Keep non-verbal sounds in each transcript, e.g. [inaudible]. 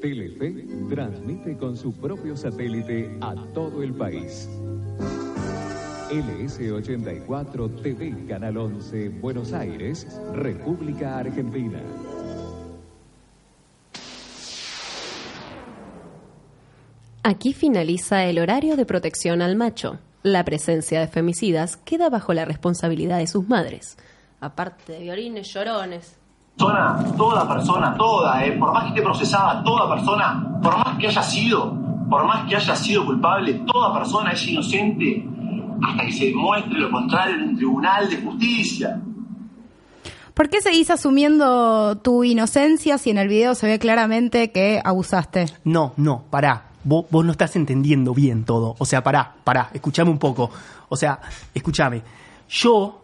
Telefe transmite con su propio satélite a todo el país. LS84 TV Canal 11 Buenos Aires, República Argentina. Aquí finaliza el horario de protección al macho. La presencia de femicidas queda bajo la responsabilidad de sus madres. Aparte de violines llorones. Persona, toda persona, toda, eh, por más que esté procesada, toda persona, por más que haya sido, por más que haya sido culpable, toda persona es inocente hasta que se demuestre lo contrario en un tribunal de justicia. ¿Por qué seguís asumiendo tu inocencia si en el video se ve claramente que abusaste? No, no, pará. Vos, vos no estás entendiendo bien todo. O sea, pará, pará, escuchame un poco. O sea, escúchame. Yo,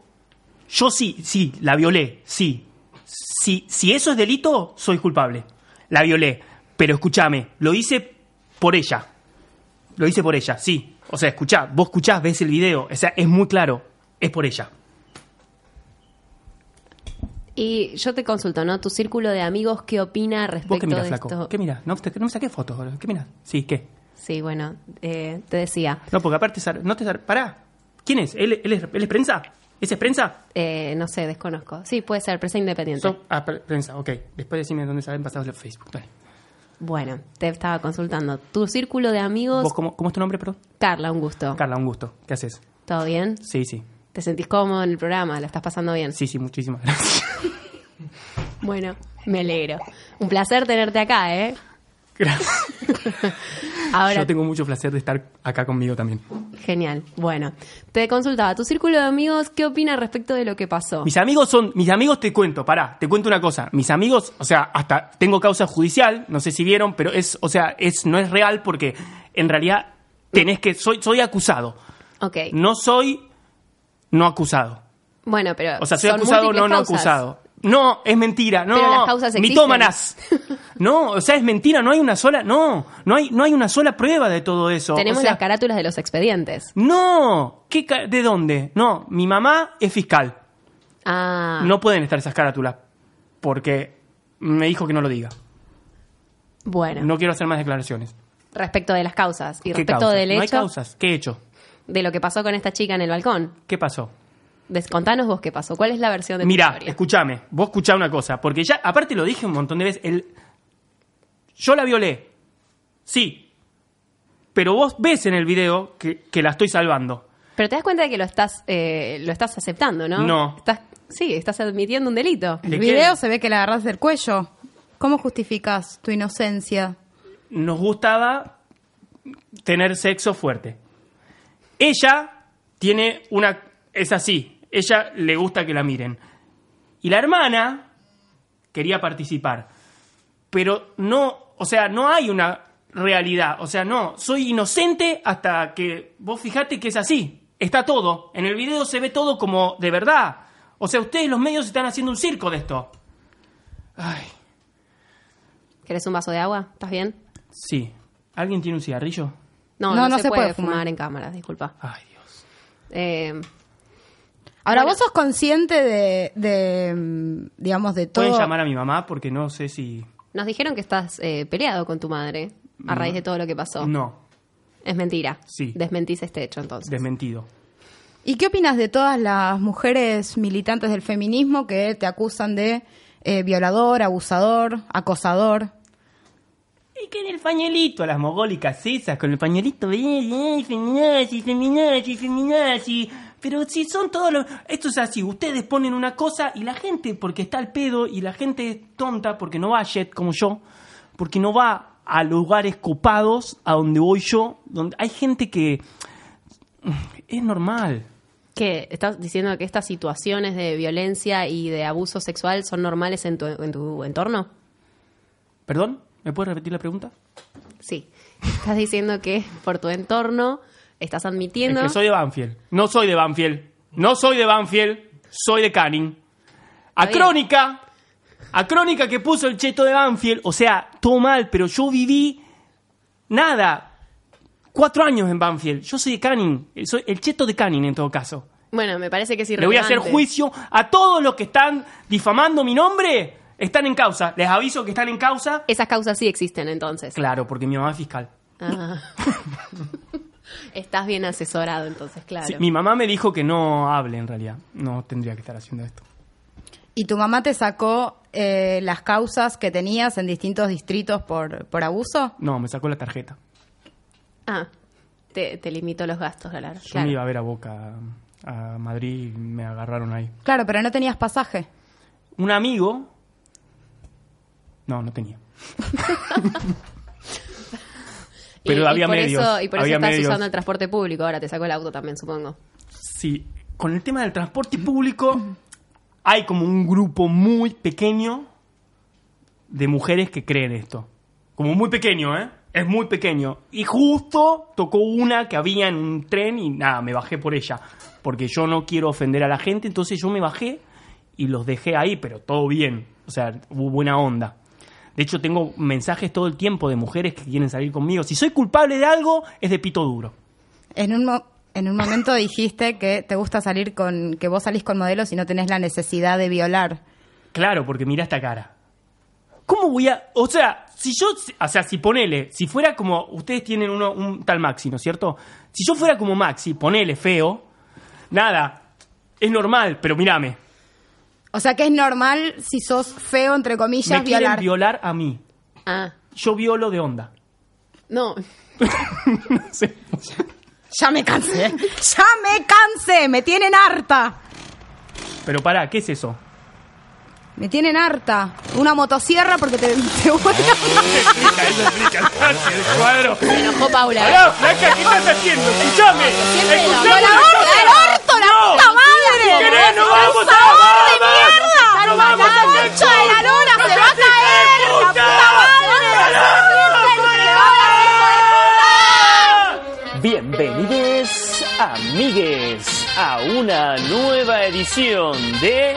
yo sí, sí, la violé, sí. Si, si eso es delito, soy culpable. La violé. Pero escúchame, lo hice por ella. Lo hice por ella, sí. O sea, escuchá, vos escuchás, ves el video. O sea, es muy claro. Es por ella. Y yo te consulto, ¿no? Tu círculo de amigos, ¿qué opina ¿Vos respecto qué mirás, de flaco? esto? ¿Qué mirás? No, te- no me saqué fotos. ¿Qué mirás? Sí, ¿qué? Sí, bueno, eh, te decía, No, porque aparte, no te Pará. ¿Quién es? ¿Él, él es, él es prensa? ¿Ese es prensa? eh, no sé, desconozco. Sí, puede ser, prensa independiente. So- ah, pre- prensa, ok. Después decime dónde saben pasados en Facebook. Dale. Bueno, te estaba consultando. Tu círculo de amigos, ¿Vos cómo, cómo es tu nombre, perdón? Carla, un gusto. Carla, un gusto. ¿Qué haces? ¿Todo bien? Sí, sí. ¿Te sentís cómodo en el programa? ¿La estás pasando bien? Sí, sí, muchísimas gracias. [laughs] Bueno, me alegro. Un placer tenerte acá, ¿eh? Gracias. [laughs] Ahora, Yo tengo mucho placer de estar acá conmigo también. genial. Bueno, te consultaba, tu círculo de amigos, ¿qué opina respecto de lo que pasó? Mis amigos son, mis amigos te cuento, pará, te cuento una cosa. Mis amigos, o sea, hasta tengo causa judicial, no sé si vieron, pero es, o sea, es, no es real porque en realidad tenés que, soy, soy acusado. Ok. No soy no acusado. Bueno, pero. O sea, soy acusado, múltiples no, no causas. acusado. No, es mentira, no. Pero las causas. Mitómanas. No, o sea, es mentira, no hay una sola, no, no hay, no hay una sola prueba de todo eso. Tenemos O sea, las carátulas de los expedientes. No, ¿Qué ca- ¿de dónde? No, mi mamá es fiscal. Ah. No pueden estar esas carátulas porque me dijo que no lo diga. Bueno, No quiero hacer más declaraciones. respecto de las causas y ¿Qué respecto causas? del No hay hecho causas. ¿Qué he hecho? de lo que pasó con esta chica en el balcón. ¿Qué pasó? Contanos vos qué pasó. ¿Cuál es la versión de tu Mira, escúchame, vos escuchá una cosa, porque ya, aparte lo dije un montón de veces, el, yo la violé, sí, pero vos ves en el video que, que la estoy salvando. Pero te das cuenta de que lo estás, eh, lo estás aceptando, ¿no? No. Estás, sí, estás admitiendo un delito. El ¿De video qué? se ve que le agarras del cuello. ¿Cómo justificas tu inocencia? Nos gustaba tener sexo fuerte. Ella tiene una, es así, ella le gusta que la miren. Y la hermana quería participar. Pero no, o sea, no hay una realidad. O sea, no, soy inocente hasta que vos fijate que es así. Está todo. En el video se ve todo como de verdad. O sea, ustedes los medios están haciendo un circo de esto. Ay, ¿Querés un vaso de agua? ¿Estás bien? sí. ¿Alguien tiene un cigarrillo? No, No, no, no se, se puede, puede fumar. fumar. en cámara, disculpa. Ay, Dios. Eh, Ahora, Bueno. vos sos consciente de, de, digamos, de todo. Pueden llamar a mi mamá porque no sé si... nos dijeron que estás eh, peleado con tu madre a raíz de todo lo que pasó. No, Es mentira. Sí. Desmentís este hecho entonces. desmentido. ¿Y qué opinas de todas las mujeres militantes del feminismo que te acusan de eh, violador, abusador, acosador? Y que en el pañuelito, a las mogólicas esas, con el pañuelito, bien, bien, feminazi, feminazi, feminazi. Pero si son todos los... Esto es así, ustedes ponen una cosa y la gente, porque está al pedo, y la gente es tonta porque no va a jet como yo, porque no va a lugares copados a donde voy yo, donde hay gente que... Es normal. ¿Qué? ¿Estás diciendo que estas situaciones de violencia y de abuso sexual son normales en tu, en tu entorno? ¿Perdón? ¿Me puedes repetir la pregunta? Sí. Estás diciendo que por tu entorno estás admitiendo... Es que soy de Banfield. No soy de Banfield. No soy de Banfield. Soy de Canning. A. Crónica. A Crónica que puso el cheto de Banfield. O sea, todo mal, pero yo viví nada. Cuatro años en Banfield. Yo soy de Canning. Soy el cheto de Canning en todo caso. Bueno, me parece que es Le voy a hacer juicio a todos los que están difamando mi nombre. Están en causa. Les aviso que están en causa. Esas causas sí existen entonces. Claro, porque mi mamá es fiscal. Ah. [laughs] Estás bien asesorado entonces, claro. Sí, mi mamá me dijo que no hable en realidad. No tendría que estar haciendo esto. ¿Y tu mamá te sacó eh, las causas que tenías en distintos distritos por, por abuso? No, me sacó la tarjeta. Ah, te, te limito los gastos, claro. Yo claro. me iba a ver a Boca, a Madrid, y me agarraron ahí. Claro, pero no tenías pasaje. Un amigo... No, no tenía. [laughs] Pero Y- y había por medios, Eso, y por eso estás medios. usando el transporte público. Ahora te sacó el auto también, supongo. Sí, con el tema del transporte público hay como un grupo muy pequeño de mujeres que creen esto. Como muy pequeño, ¿eh? Es muy pequeño. Y justo tocó una que había en un tren y nada, me bajé por ella. Porque yo no quiero ofender a la gente, entonces yo me bajé y los dejé ahí, pero todo bien. O sea, hubo buena onda. De hecho, tengo mensajes todo el tiempo de mujeres que quieren salir conmigo. Si soy culpable de algo, es de pito duro. En un, mo- en un momento dijiste que te gusta salir con, que vos salís con modelos y no tenés la necesidad de violar. Claro, porque mira esta cara. ¿Cómo voy a.? O sea, si yo. O sea, si ponele. Si fuera como. Ustedes tienen uno, un tal Maxi, ¿no es cierto? Si yo fuera como Maxi, ponele feo. Nada. Es normal, pero mírame. O sea que es normal si sos feo, entre comillas, Me quieren violar. violar a mí. Ah, Yo violo de onda. no. [laughs] no sé. Ya me cansé. ya me cansé. Me tienen harta. Pero pará, ¿qué es eso? Me tienen harta. Una motosierra porque te, te voy a- explica, eso explica. el [laughs] cuadro. Se enojó Paula. Pará, flaca, ¿qué estás haciendo? Escuchame. Siempre la- Escuchame. ¡No la orto, el orto, la No. puta madre! ¿Querés? ¡No vamos ¡Por a favor, de vamos! mierda! ¡No vamos a ¡La concha de la lora ¡No se te va a haces caer! ¡La puta! puta madre! Bienvenidos, amigues, a una nueva edición de...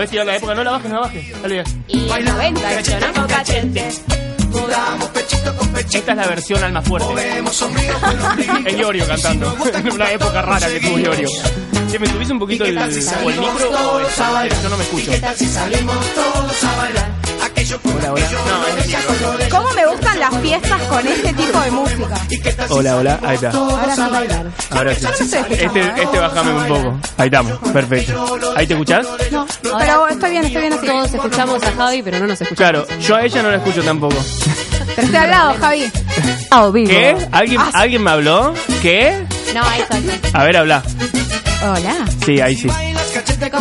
¿Te, te, ¿Podés tirar la época? No la bajes, no la bajes. Dale. Y los 90, hecho, ¿no? Esta es la versión alma fuerte. Es Iorio cantando. [laughs] Una época rara que tuvo Iorio. Si me subís un poquito el, o el micro o el- yo no me escucho. Hola, hola. No, es el micro. ¿Cómo me gustan las fiestas con este tipo de música? Hola, hola. Ahí está. Ahora sí bailar. Ahora sí. Yo no estoy escuchando, Este, ¿eh? este bajame un poco. Ahí estamos. Perfecto. ¿Ahí te escuchás? No, pero estoy bien, estoy bien así. Todos escuchamos a Javi, pero no nos escuchamos. Claro, yo a ella no la escucho tampoco. Pero estoy al lado, Javi. Ah, vivo. ¿Qué? ¿Alguien, ¿Alguien me habló? ¿Qué? No, ahí está. ahí está. A ver, habla. Hola. Sí, ahí sí.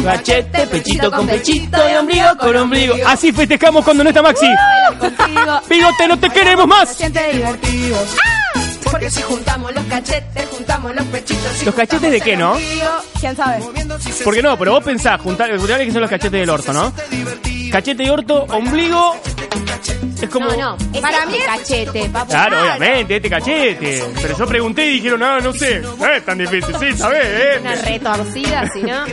Cachete, pechito con pechito y ombligo con ombligo. Así festejamos cuando no está Maxi. Bigote, no te queremos más. divertido. Porque si juntamos los cachetes, juntamos los pechitos. ¿Los cachetes de qué, no? ¿Quién sabe? Porque no, pero vos pensás, juntar, juntar que son los cachetes del orto, ¿no? Cachete y orto, ombligo. Es como. No, no. Ese Para es mí es- cachete, papu. Claro, obviamente, este cachete. Pero yo pregunté y dijeron, no, no sé. No es tan difícil, sí, sabés, Una ¿eh? retorcida, si no.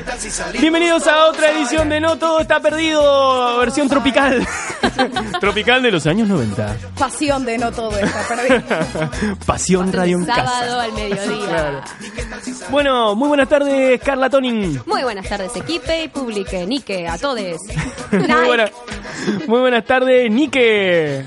Bienvenidos a otra edición de No Todo Está Perdido, versión tropical. [laughs] [laughs] tropical de los años 90. Pasión de no todo está perdido. [laughs] Pasión Radio en Sábado Casa. al mediodía. Claro. Bueno, muy buenas tardes, Carla Tonin. Muy buenas tardes, equipe y publique, Nike, a todos. [laughs] Muy, buena- muy buenas tardes, Nike.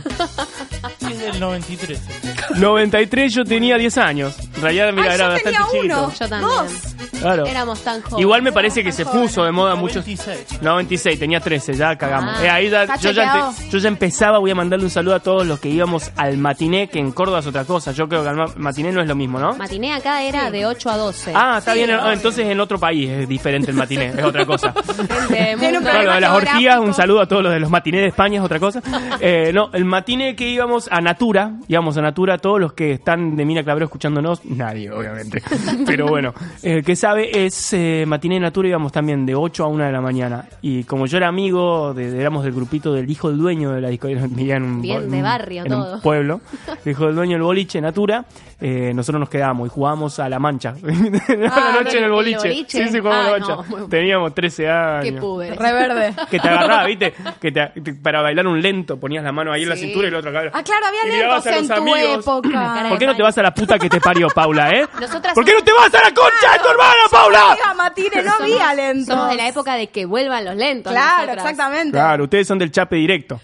del 93. [laughs] 93, yo tenía 10 años. En realidad, mira, Ay, era yo bastante tenía chiquito. uno. Yo también. Claro. Éramos tan jóvenes. Igual me parece que se puso de moda muchos. 96. 96, tenía 13, ya cagamos. Ah. Eh, ahí ya- Está yo, ya empe- yo ya empezaba, voy a mandarle un saludo a todos los que íbamos al matiné, que en Córdoba es otra cosa. Yo creo que al ma- matiné no es lo mismo, ¿no? Matiné acá era de 8 a 12. Ah, está bien, ah, entonces en otro país es diferente el matiné, es otra cosa. [laughs] Gente, Tiene un mundo- No, lo de las orgías, un saludo a todos los de los matinés de España, es otra cosa. [laughs] Eh, no, el matiné que íbamos a Natura, íbamos a Natura, todos los que están de Mina Clabrero escuchándonos, nadie, obviamente. [laughs] Pero bueno, el que sabe es eh, matiné Natura, íbamos también de 8 a 1 de la mañana. Y como yo era amigo, de, éramos del grupito del hijo del dueño de la discoteca, [laughs] vivía en un, Bien bo- de barrio en un pueblo, el [laughs] hijo del dueño del boliche Natura, eh, nosotros nos quedábamos y jugábamos a la mancha. a la Ah, noche en el ¿el boliche. boliche? Sí, sí, jugábamos a la Ah, mancha. no, muy- Teníamos 13 años Qué pude. Reverde. que te agarraba, ¿viste? Que te, te- para bailar un lento ponías la mano ahí en la cintura y la otra acá. Ah, claro, había lentos a en los tu amigos. Época. ¿Por qué no te vas a la puta que te parió, Paula, eh? Nosotras ¿Por qué no te vas a la concha de tu hermana, Paula? Amiga, Matine, no había lentos. Somos de la época de que vuelvan los lentos. Claro, nosotras. exactamente. Claro, ustedes son del chape directo.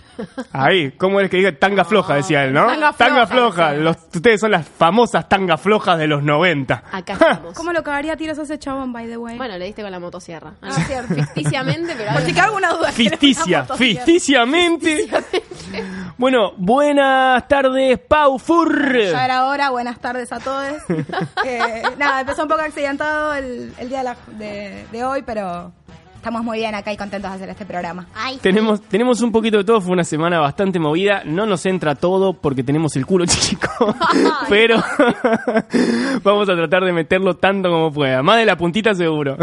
Ahí, ¿cómo es que diga tanga floja? Decía él, ¿no? Tanga floja, Los- ustedes son las famosas tangas flojas de los 90. Acá estamos. [laughs] ¿Cómo lo cagaría a tiros a ese chabón, by the way? Bueno, le diste con la motosierra. Ah, No es cierto. [laughs] Ficticiamente, pero... Por si alguna duda. [laughs] Ficticia, Una ficticiamente. Bueno, buenas tardes, Pau Fur. Ya era hora, buenas tardes a todos. [laughs] Eh, nada, empezó un poco accidentado el, el día de, la- de- de hoy, pero estamos muy bien acá y contentos de hacer este programa. Ay, Tenemos, tenemos un poquito de todo, fue una semana bastante movida, no nos entra todo porque tenemos el culo [laughs] chico, pero [laughs] vamos a tratar de meterlo tanto como pueda, más de la puntita seguro.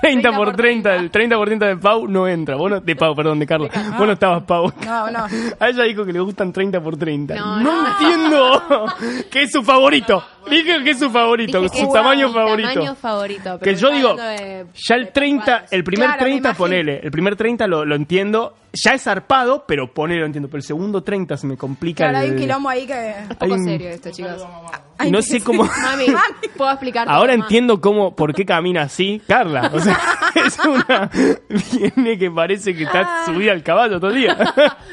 30 por 30, el 30% de Pau no entra. Vos no- de Pau, perdón, de Carla. Vos no estabas Pau. No, no. [laughs] A ella dijo que le gustan 30 por 30. No, No, no. entiendo [laughs] que es su favorito. Dije que es su favorito, dije que su es tamaño mi favorito. tamaño favorito. Que pero yo está digo, de- ya el de 30, papadas. el primer Claro, me 30 imagino. ponele, el primer 30 lo, lo entiendo, ya es zarpado, pero ponele lo entiendo, pero el segundo 30 se me complica. Claro, hay un quilombo ahí que... Es poco un- serio esto, chicos. y no sé cómo... Mami, [laughs] ¿puedo explicar? Ahora entiendo cómo, por qué camina así, Carla. O sea, [laughs] es una. Viene que parece que está subida al caballo todo el día.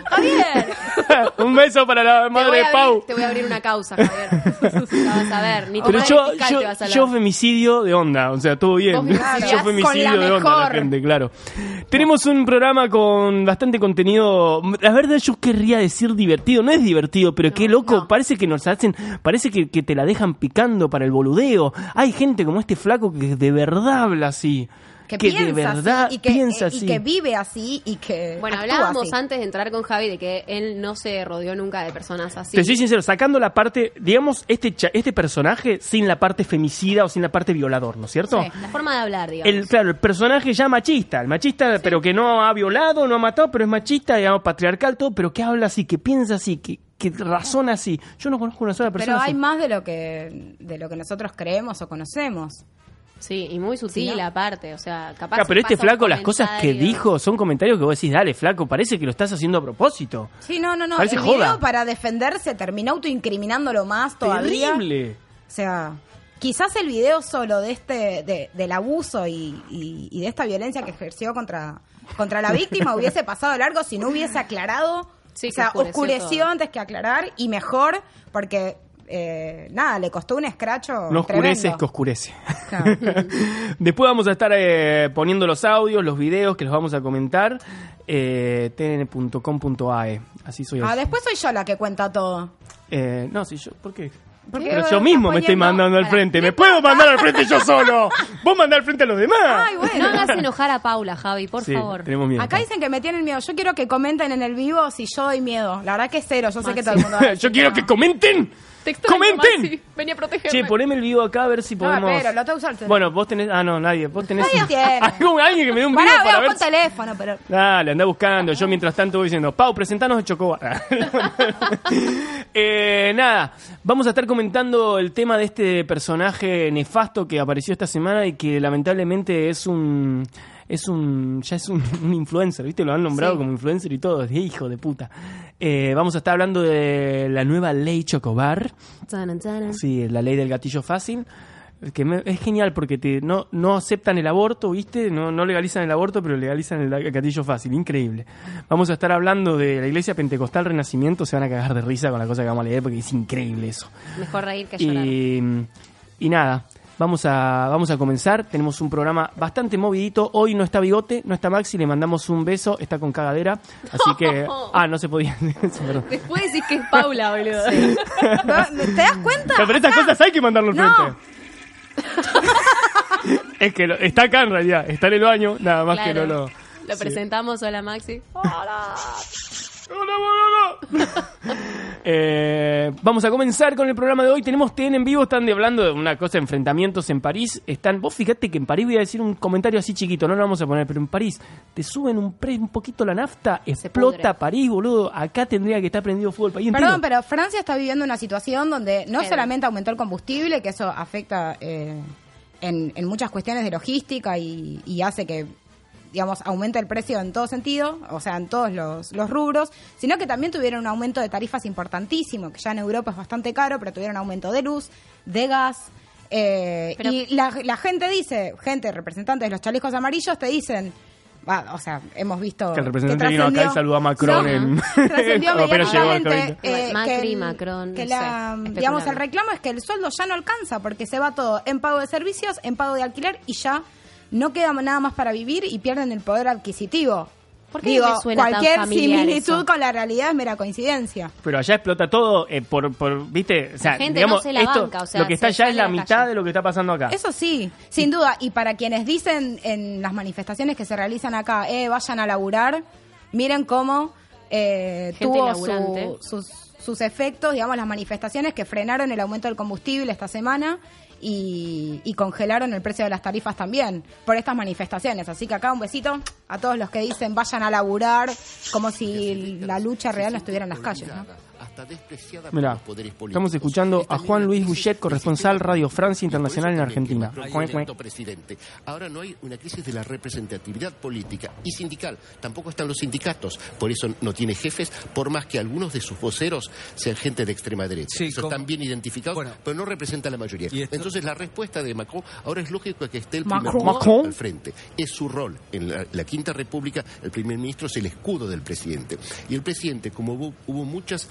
Javier, [laughs] Un beso para la madre de Pau. abrir, te voy a abrir una causa, Javier. La vas a ver. Ni tu Pero yo, yo, te vas a yo femicidio de onda, o sea, todo bien. Vos femicidias yo con femicidio la de onda, la gente, claro. Tenemos un programa con bastante contenido. La verdad, yo querría decir divertido. No es divertido, pero qué loco. no. Parece que nos hacen. Parece que, que te la dejan picando para el boludeo. Hay gente como este flaco que de verdad habla así. Que, de piensa verdad así, y que, piensa eh, así. y que vive así y que Bueno, actúa hablábamos así. antes de entrar con Javi de que él no se rodeó nunca de personas así. Te soy sincero, sacando la parte, digamos, este, este personaje sin la parte femicida o sin la parte violador, ¿no es cierto? La forma de hablar, digamos. El, claro, el personaje ya machista, el machista, pero que no ha violado, no ha matado, pero es machista, digamos, patriarcal, todo, pero que habla así, que piensa así, que, que razona así. Yo no conozco una sola persona Pero hay así. más de lo que de lo que nosotros creemos o conocemos. Sí, y muy sutil Sí, ¿no? aparte, o sea, capaz Claro, pero este flaco, las cosas que dijo son comentarios que vos decís, dale, flaco, parece que lo estás haciendo a propósito. Sí, no, no, no. Parece el joda. video para defenderse terminó autoincriminándolo más todavía. Terrible. O sea, quizás el video solo de este, de- del abuso y, y- y de esta violencia que ejerció contra, contra la víctima hubiese pasado largo si no hubiese aclarado. Sí, o sea, oscureció antes que aclarar y mejor porque eh, nada, le costó un escracho. No oscurece, es que oscurece. Claro. [laughs] Después vamos a estar eh, poniendo los audios, los videos que los vamos a comentar. Eh, tn.com.ae. Así soy. Ah, después soy yo la que cuenta todo. Eh, no, si yo. ¿Por qué? Porque Pero yo mismo me estoy mandando al Para- frente. ¿Me puedo mandar al frente yo solo? Vos mandar al frente a los demás. Ay, bueno. No hagas enojar a Paula, Javi, por Sí, favor. Tenemos miedo. Acá dicen que me tienen miedo. Yo quiero que comenten en el vivo si yo doy miedo. La verdad que es cero. Yo sé que todo el mundo. va a [laughs] decir yo quiero no. que comenten. Te extraño, ¡Comenten! Maxi. Vení a protegerme. Che, poneme el video acá a ver si No, podemos. pero lo. Bueno, vos tenés. Ah, no, nadie. Vos tenés. Nadie tiene. [laughs] Algún- alguien que me dé un video Pará, para veo ver. con si- teléfono, pero. Dale, anda buscando. Yo mientras tanto voy diciendo, Pau, presentanos de Chocobar. [laughs] eh, nada, vamos a estar comentando el tema de este personaje nefasto que apareció esta semana y que lamentablemente es un. Es un. Ya es un, [laughs] un influencer, ¿viste? Lo han nombrado Sí. como influencer y todo. Es hijo de puta. Eh, vamos a estar hablando de la nueva ley Chocobar. Sí, la ley del gatillo fácil. Que me- es genial porque te, no, no aceptan el aborto, ¿viste? No, no legalizan el aborto, pero legalizan el gatillo fácil. Increíble. Vamos a estar hablando de la iglesia pentecostal Renacimiento. Se van a cagar de risa con la cosa que vamos a leer porque es increíble eso. Mejor reír que llorar. Y, y nada, vamos a, vamos a comenzar. Tenemos un programa bastante movidito. Hoy no está Bigote, no está Maxi, le mandamos un beso. Está con cagadera. Así que. [laughs] Ah, no se podía. [laughs] Perdón. Después decís que es Paula, boludo. [laughs] ¿Te das cuenta? Pero estas cosas hay que mandarlo al No. frente. es que lo- está acá en realidad, está en el baño, nada más que no lo. Lo presentamos, hola Maxi. Hola. [laughs] Eh, vamos a comenzar con el programa de hoy. Tenemos TN en vivo, están de hablando de una cosa, enfrentamientos en París. Están, vos fíjate que en París voy a decir un comentario así chiquito, no lo vamos a poner, pero en París te suben un, pre- un poquito la nafta, explota pudre. París, boludo. Acá tendría que estar prendido fuego el país entero. Perdón, pero Francia está viviendo una situación donde no solamente aumentó el combustible, que eso afecta eh, en, en muchas cuestiones de logística y, y hace que, digamos, aumente el precio en todo sentido, o sea, en todos los, los rubros, sino que también tuvieron un aumento de tarifas importantísimo, que ya en Europa es bastante caro, pero tuvieron aumento de luz, de gas. eh, Pero- y la, la gente dice, gente, representantes de los chalecos amarillos, te dicen, va, o sea, hemos visto Que el representante vino acá y saludó a Macron No, en- [laughs] [laughs] trascendió apenas llegó al eh, Macri, que el- Macron, que no la, sé, digamos, el reclamo es que el sueldo ya no alcanza porque se va todo en pago de servicios, en pago de alquiler y ya no queda nada más para vivir y pierden el poder adquisitivo. ¿Por qué Digo, me suena tan cualquier familiar similitud eso? con la realidad es mera coincidencia. Pero allá explota todo eh, por, por, viste, o sea, La gente digamos, no se la esto, banca, o sea, lo que está allá es la la mitad de lo que está pasando acá. Eso sí, sin duda. Y para quienes dicen en las manifestaciones que se realizan acá, eh, vayan a laburar, miren cómo eh, tuvo laburante. su- sus, sus efectos, digamos, las manifestaciones que frenaron el aumento del combustible esta semana y, y congelaron el precio de las tarifas también por estas manifestaciones. Así que acá un besito a todos los que dicen vayan a laburar, como si la lucha real no estuviera en las calles. ¿no? Mirá, estamos escuchando a Juan Luis Bouchet, corresponsal Radio Francia Internacional en Argentina. Presidente. Ahora no hay una crisis de la representatividad política y sindical. Tampoco están los sindicatos. Por eso no tiene jefes, por más que algunos de sus voceros sean gente de extrema derecha. Sí, Eso están bien identificados, Bueno. pero no representa a la mayoría. Entonces la respuesta de Macron, ahora es lógico que esté el Macron. primer Macron. ministro al frente. Es su rol. En la, la Quinta República, el primer ministro es el escudo del presidente. Y el presidente, como hubo, hubo muchas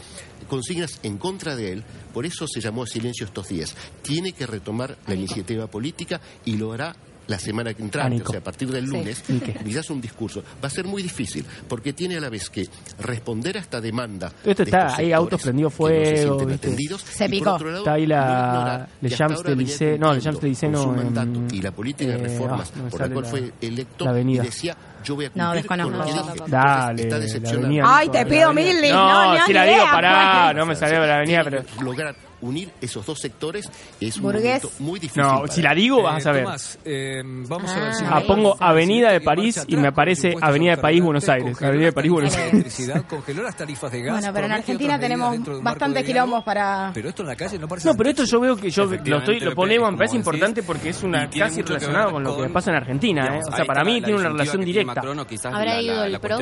consignas en contra de él, por eso se llamó a silencio estos días. Tiene que retomar la iniciativa política y lo hará la semana que entrante, Anico. o sea, a partir del Sí. lunes, Nique. quizás un discurso. Va a ser muy difícil, porque tiene a la vez que responder a esta demanda. Esto de está, estos hay autos prendidos que no se fuego, sienten ¿viste? atendidos, Se y por picó. otro lado, Está ahí la- Le Champs venía Élysées- no, Le Champs-Élysées con su no, en- mandato y la política de eh, reformas ah, no por la cual la- fue electo la y decía yo voy a No, desconozco. con lo que No, dije. tampoco. Dale, está decepcionado. Ay, te pido mil, No, no, si ni la idea, digo, pará, pues. no me salió la avenida, pero... lograr unir esos dos sectores es un Burgués. momento muy difícil. No, para si la digo, vas a Eh, saber. Tomás, eh, vamos a Ah, ver si Ah, pongo Avenida de París y me aparece Avenida de París, Buenos Aires. Avenida de París, Buenos Aires. Electricidad, congeló las tarifas de gas. Bueno, pero en Argentina tenemos bastantes quilombos para... Pero esto en la calle no parece No, pero esto yo veo que yo lo, estoy, lo ponemos, me parece decís, importante porque es una casi relacionado ver con lo que pasa en Argentina. ¿eh? O sea, para mí tiene una relación directa. Habrá ido el PRO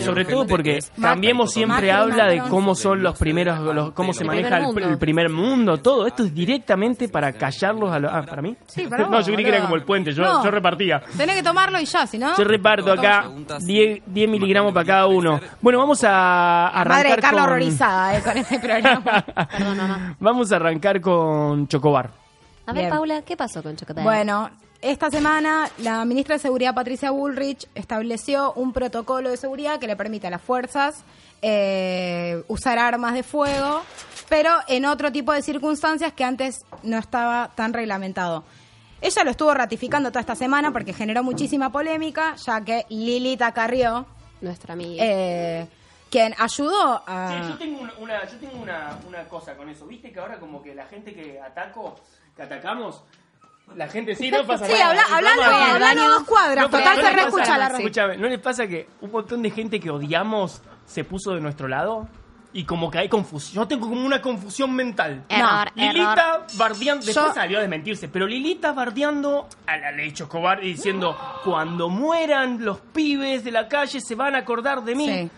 Sobre todo porque Cambiemos siempre habla de cómo son los primeros, los- cómo se maneja el primer mundo, todo. Esto es directamente para callarlos a los... Ah, ¿para mí? Sí, [laughs] para no, yo creí que era como el puente, yo, No. yo repartía. Tenés que tomarlo y ya, si no... Yo reparto acá 10, 10 miligramos para cada uno. Bueno, vamos a arrancar Madre de Carla con... horrorizada eh, con este programa. [laughs] Perdón, mamá. Vamos a arrancar con Chocobar. A ver, Bien. Paula, ¿qué pasó con Chocotar? Bueno, esta semana la ministra de Seguridad Patricia Bullrich estableció un protocolo de seguridad que le permite a las fuerzas eh, usar armas de fuego, pero en otro tipo de circunstancias que antes no estaba tan reglamentado. Ella lo estuvo ratificando toda esta semana porque generó muchísima polémica, ya que Lilita Carrió, Nuestra amiga. eh, quien ayudó a... Sí, yo tengo, una, una- yo tengo una, una cosa con eso. ¿Viste que ahora como que la gente que ataco, que atacamos, la gente sí no pasa Sí, nada. habla, El hablando, hablando dos cuadras, No, total ¿no se reescucha la Escúchame, ¿no les pasa que un montón de gente que odiamos se puso de nuestro lado? Y como que hay confusión. Yo tengo como una confusión mental. Error, Lilita bardeando, después Yo- salió a desmentirse, pero Lilita bardeando a la ley Chocobar y diciendo, cuando mueran los pibes de la calle se van a acordar de mí. Sí.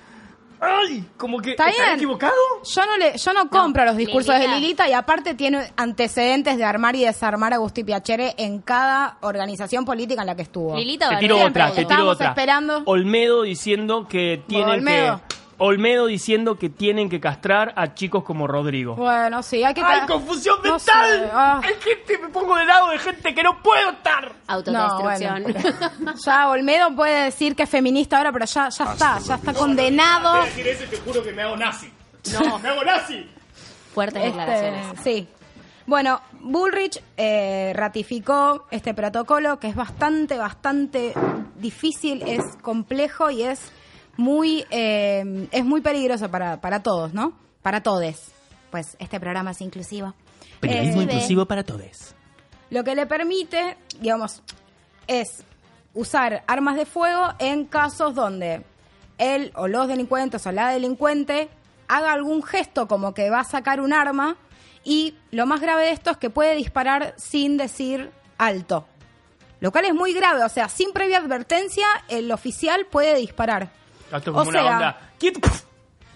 ¡Ay! Como que... Está ¿estaré bien. equivocado? Yo no le, yo no compro los discursos Lilita. de Lilita y aparte tiene antecedentes de armar y desarmar a Agustín Piacere en cada organización política en la que estuvo. Lilita Te tiro otra, te tiro otra. esperando. Olmedo diciendo que tienen Olmedo. que... Olmedo diciendo que tienen que castrar a chicos como Rodrigo. Bueno, sí, hay que ¡Ay, confusión No mental! sé, ah. Hay gente, me pongo del lado de gente que no puedo estar. Autodestrucción. No, Ya Olmedo puede decir que es feminista ahora, pero ya, ya está, ya está condenado. decir eso te juro que me hago nazi. No, [laughs] me hago nazi. Fuertes Este, declaraciones. sí. Bueno, Bullrich eh, ratificó este protocolo que es bastante, bastante difícil, es complejo y es muy, eh, es muy peligroso para, para todos, ¿no? Para todes. Pues este programa es inclusivo. Periodismo Eh, inclusivo para todos. Lo que le permite, digamos, es usar armas de fuego en casos donde él o los delincuentes o la delincuente haga algún gesto como que va a sacar un arma y lo más grave de esto es que puede disparar sin decir alto. Lo cual es muy grave, o sea, sin previa advertencia el oficial puede disparar. Esto es O como una sea- onda.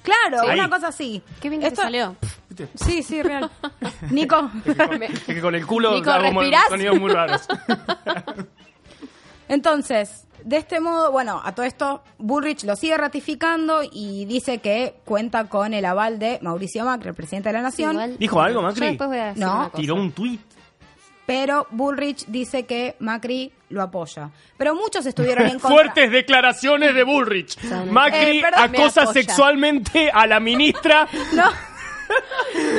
Claro, Sí. una cosa así. Qué bien que te salió. [laughs] Sí, sí, real. Nico. [laughs] Es que con el culo Nico, ¿respirás? sonidos muy raros. [laughs] Entonces, de este modo, bueno, a todo esto, Bullrich lo sigue ratificando y dice que cuenta con el aval de Mauricio Macri, el presidente de la Nación. Igual- ¿Dijo algo, Yo Macri? después voy a decir No. una cosa. Tiró un tuit. Pero Bullrich dice que Macri lo apoya. Pero muchos estuvieron en [laughs] contra. Fuertes declaraciones de Bullrich. [laughs] Macri Eh, perdón, acosa sexualmente a la ministra. [laughs] No.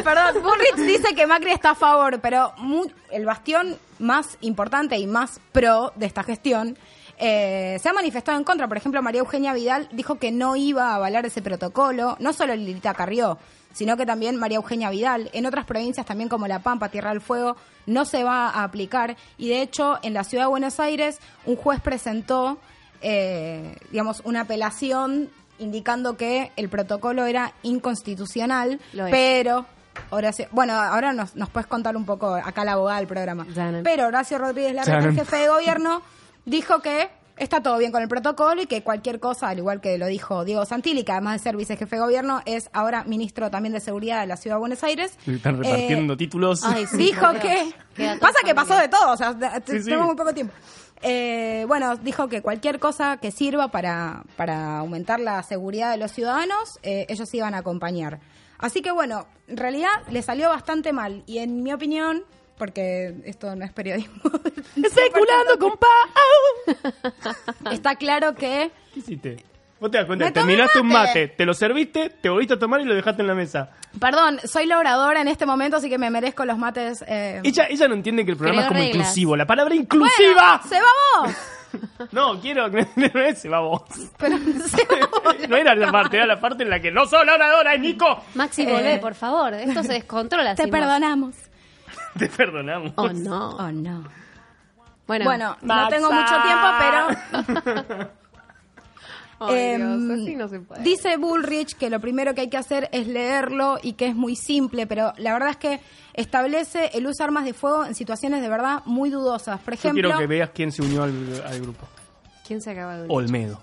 Perdón, Bullrich dice que Macri está a favor, pero mu- el bastión más importante y más pro de esta gestión eh, se ha manifestado en contra. Por ejemplo, María Eugenia Vidal dijo que no iba a avalar ese protocolo, no solo Lilita Carrió, sino que también María Eugenia Vidal. En otras provincias, también como La Pampa, Tierra del Fuego, no se va a aplicar. Y de hecho, en la ciudad de Buenos Aires, un juez presentó, eh, digamos, una apelación indicando que el protocolo era inconstitucional, Lo es. pero Horacio, bueno, ahora nos, nos puedes contar un poco acá la abogada del programa. Pero Horacio Rodríguez Larreta, el jefe de gobierno, dijo que está todo bien con el protocolo y que cualquier cosa, al igual que lo dijo Diego Santilli, que además de ser vicejefe de gobierno, es ahora ministro también de Seguridad de la Ciudad de Buenos Aires. Están Eh, repartiendo títulos. Ay, sí, dijo que pasa que pasó de todo, o sea, de- Sí, sí. tenemos muy poco tiempo. Eh, bueno, dijo que cualquier cosa que sirva para, para aumentar la seguridad de los ciudadanos, eh, ellos iban a acompañar. Así que bueno, en realidad le salió bastante mal y en mi opinión, porque esto no es periodismo, [laughs] Especulando con pa. está claro que ¿Qué hiciste? Vos te das cuenta, Me tomé terminaste un mate. te lo serviste, te volviste a tomar y lo dejaste en la mesa. Perdón, soy la oradora en este momento, así que me merezco los mates. eh. Ella, ella no entiende que el programa es como reglas. inclusivo. La palabra inclusiva. ¡Se vamos! No, quiero que [laughs] no ese, vamos. Pero [laughs] No era la parte, era la parte en la que no soy la oradora, es Nico. Maxi, Eh. volvé, por favor. Esto se descontrola. te vos. Perdonamos. [laughs] Te perdonamos. Oh, no. Oh, no. Bueno, Bueno, no tengo mucho tiempo, pero [laughs] Ay, Dios, así no se puede. Dice Bullrich que lo primero que hay que hacer es leerlo y que es muy simple, pero la verdad es que establece el uso de armas de fuego en situaciones de verdad muy dudosas. Por Yo ejemplo, quiero que veas quién se unió al, al grupo. ¿Quién se acaba de unir? Olmedo.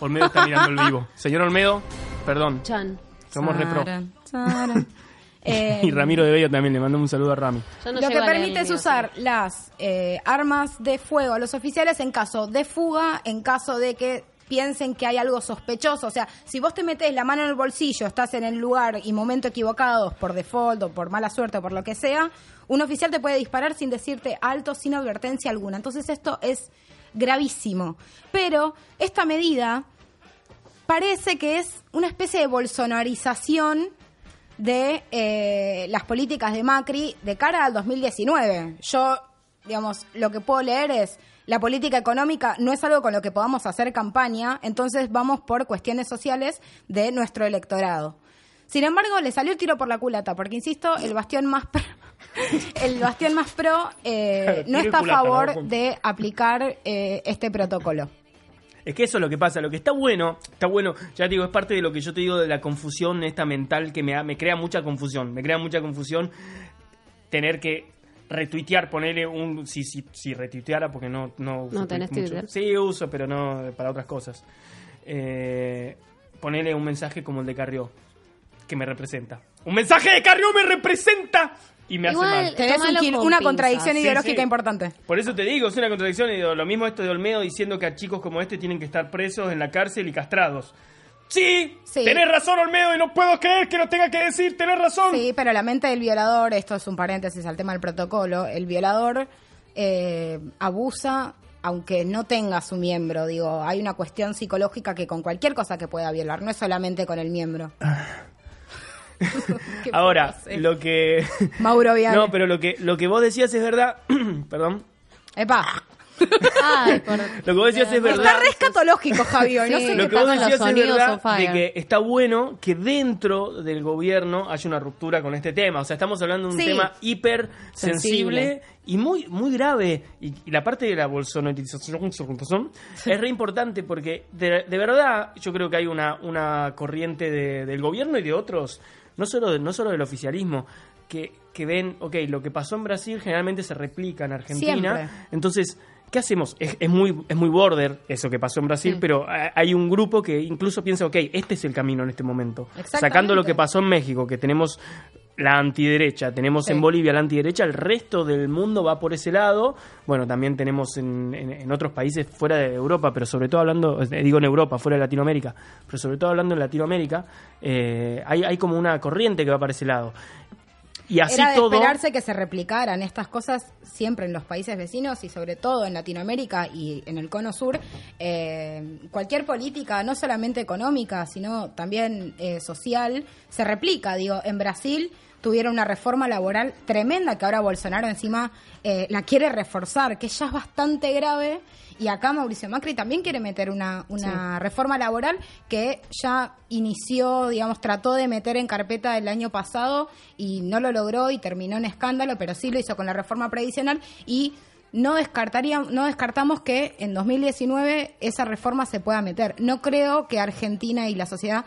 Olmedo está mirando el vivo. Señor Olmedo, perdón. Chan. Somos repro. Eh, Y Ramiro de Bello también le mandó un saludo a Rami. No lo que permite es usar las eh, armas de fuego a los oficiales en caso de fuga, en caso de que piensen que hay algo sospechoso. O sea, si vos te metes la mano en el bolsillo, estás en el lugar y momento equivocados por default o por mala suerte o por lo que sea, un oficial te puede disparar sin decirte alto, sin advertencia alguna. Entonces esto es gravísimo. Pero esta medida parece que es una especie de bolsonarización de eh, las políticas de Macri de cara al 2019. Yo, digamos, lo que puedo leer es la política económica no es algo con lo que podamos hacer campaña, entonces vamos por cuestiones sociales de nuestro electorado. Sin embargo, le salió el tiro por la culata, porque insisto, el bastión más pro, [laughs] el bastión más pro eh, Claro, no está a favor de aplicar eh, este protocolo. Es que eso es lo que pasa. Lo que está bueno, está bueno, ya te digo, es parte de lo que yo te digo de la confusión esta mental que me, me crea mucha confusión. Me crea mucha confusión tener que retuitear, ponerle un. Si, si, si retuiteara, porque no. No, uso ¿No tenés. Twitter? Sí, uso, pero no para otras cosas. Eh, ponerle un mensaje como el de Carrió, que me representa. ¡Un mensaje de Carrió me representa! Y me Igual, hace mal. Tenés un Tómalo kil- con una pinzas. contradicción Sí, ideológica sí. importante. Por eso te digo, es una contradicción. y Lo mismo esto de Olmedo diciendo que a chicos como este tienen que estar presos en la cárcel y castrados. Sí, Sí. tenés razón Olmedo y no puedo creer que lo tenga que decir, tenés razón. Sí, pero la mente del violador, esto es un paréntesis al tema del protocolo, el violador eh, abusa aunque no tenga su miembro, digo, hay una cuestión psicológica que con cualquier cosa que pueda violar, no es solamente con el miembro. [sighs] [clears throat] [laughs] ¿Qué Ahora, hacer? lo que... [laughs] Mauro Viale. No, pero lo que, lo que vos decías es verdad. [clears throat] Perdón. Epa, Ay, [laughs] por... Lo que vos decías es verdad. está re escatológico, Javi, hoy, no Sí. sé Lo que vos decías es verdad de que está bueno que dentro del gobierno haya una ruptura con este tema. O sea, estamos hablando de un Sí. tema hiper sensible, Sensible. y muy muy grave. Y, y la parte de la bolsonarización es re importante porque de, de verdad yo creo que hay una, una corriente de- del gobierno y de otros, no solo, de- no solo del oficialismo, que, que ven, ok, lo que pasó en Brasil generalmente se replica en Argentina. Siempre. Entonces, ¿qué hacemos? Es, es muy, es muy border eso que pasó en Brasil, pero hay un grupo que incluso piensa, ok, este es el camino en este momento. Sacando lo que pasó en México, que tenemos la antiderecha, tenemos Sí. en Bolivia la antiderecha, el resto del mundo va por ese lado. Bueno, también tenemos en, en- en otros países fuera de Europa, pero sobre todo hablando, eh, digo en Europa, fuera de Latinoamérica, pero sobre todo hablando en Latinoamérica, eh, hay, hay como una corriente que va para ese lado. Y así Era de todo... esperarse que se replicaran estas cosas siempre en los países vecinos y sobre todo en Latinoamérica y en el cono sur. Eh, cualquier política, no solamente económica, sino también eh, social, se replica. Digo, en Brasil tuvieron una reforma laboral tremenda que ahora Bolsonaro encima eh, la quiere reforzar, que ya es bastante grave. Y acá Mauricio Macri también quiere meter una, una reforma laboral que ya inició, digamos, trató de meter en carpeta el año pasado y no lo logró y terminó en escándalo, pero sí lo hizo con la reforma previsional y no descartaría, no descartamos que en 2019 esa reforma se pueda meter. No creo que Argentina y la sociedad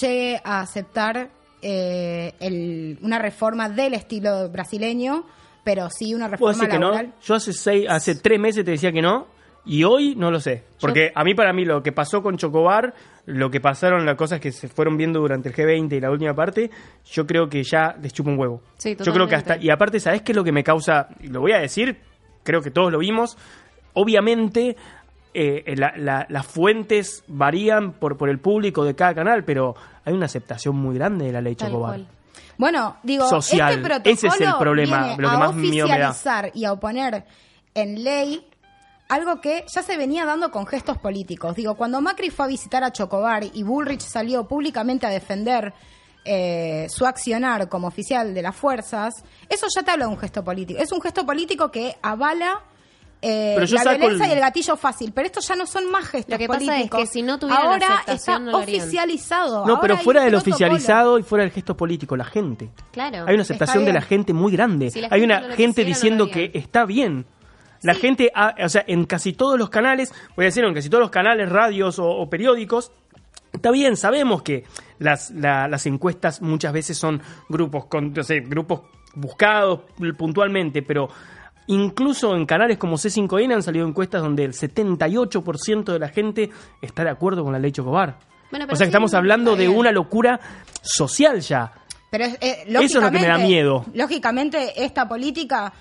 llegue a aceptar eh, el- una reforma del estilo brasileño, pero sí una ¿Puedo reforma laboral. no? Yo hace seis, hace tres meses te decía que no. Y hoy no lo sé. Porque a mí, para mí, lo que pasó con Chocobar, lo que pasaron, las cosas que se fueron viendo durante el G20 y la última parte, yo creo que ya les chupa un huevo. Sí, yo creo que hasta. Y aparte, ¿sabes qué es lo que me causa? Lo voy a decir, creo que todos lo vimos. Obviamente, eh, la- la- las fuentes varían por, por el público de cada canal, pero hay una aceptación muy grande de la ley Chocobar. Bueno, digo, Social. este protocolo Ese es el problema, viene lo que a más miedo me da. oficializar y a oponer en ley algo que ya se venía dando con gestos políticos. Digo, cuando Macri fue a visitar a Chocobar y Bullrich salió públicamente a defender eh, su accionar como oficial de las fuerzas, eso ya te habla de un gesto político. Es un gesto político que avala eh, Pero yo la violencia el- y el gatillo fácil. Pero estos ya no son más gestos Lo que pasa es políticos. que si no tuvieran Ahora está no lo harían. oficializado. No, Ahora pero fuera del oficializado y fuera del gesto político, la gente. Claro. Hay una aceptación de la gente muy grande. Si Hay una no gente no diciendo que está bien. La gente, ha- o sea, en casi todos los canales, voy a decir, en casi todos los canales, radios o, o periódicos, está bien, sabemos que las, la- las encuestas muchas veces son grupos, con, no sé, grupos buscados puntualmente, pero incluso en canales como C5N han salido encuestas donde el 78% de la gente está de acuerdo con la ley Chocobar. Bueno, o sea que sí, estamos hablando de una locura social ya. Pero es- eh, Eso es lo que me da miedo. Lógicamente, esta política,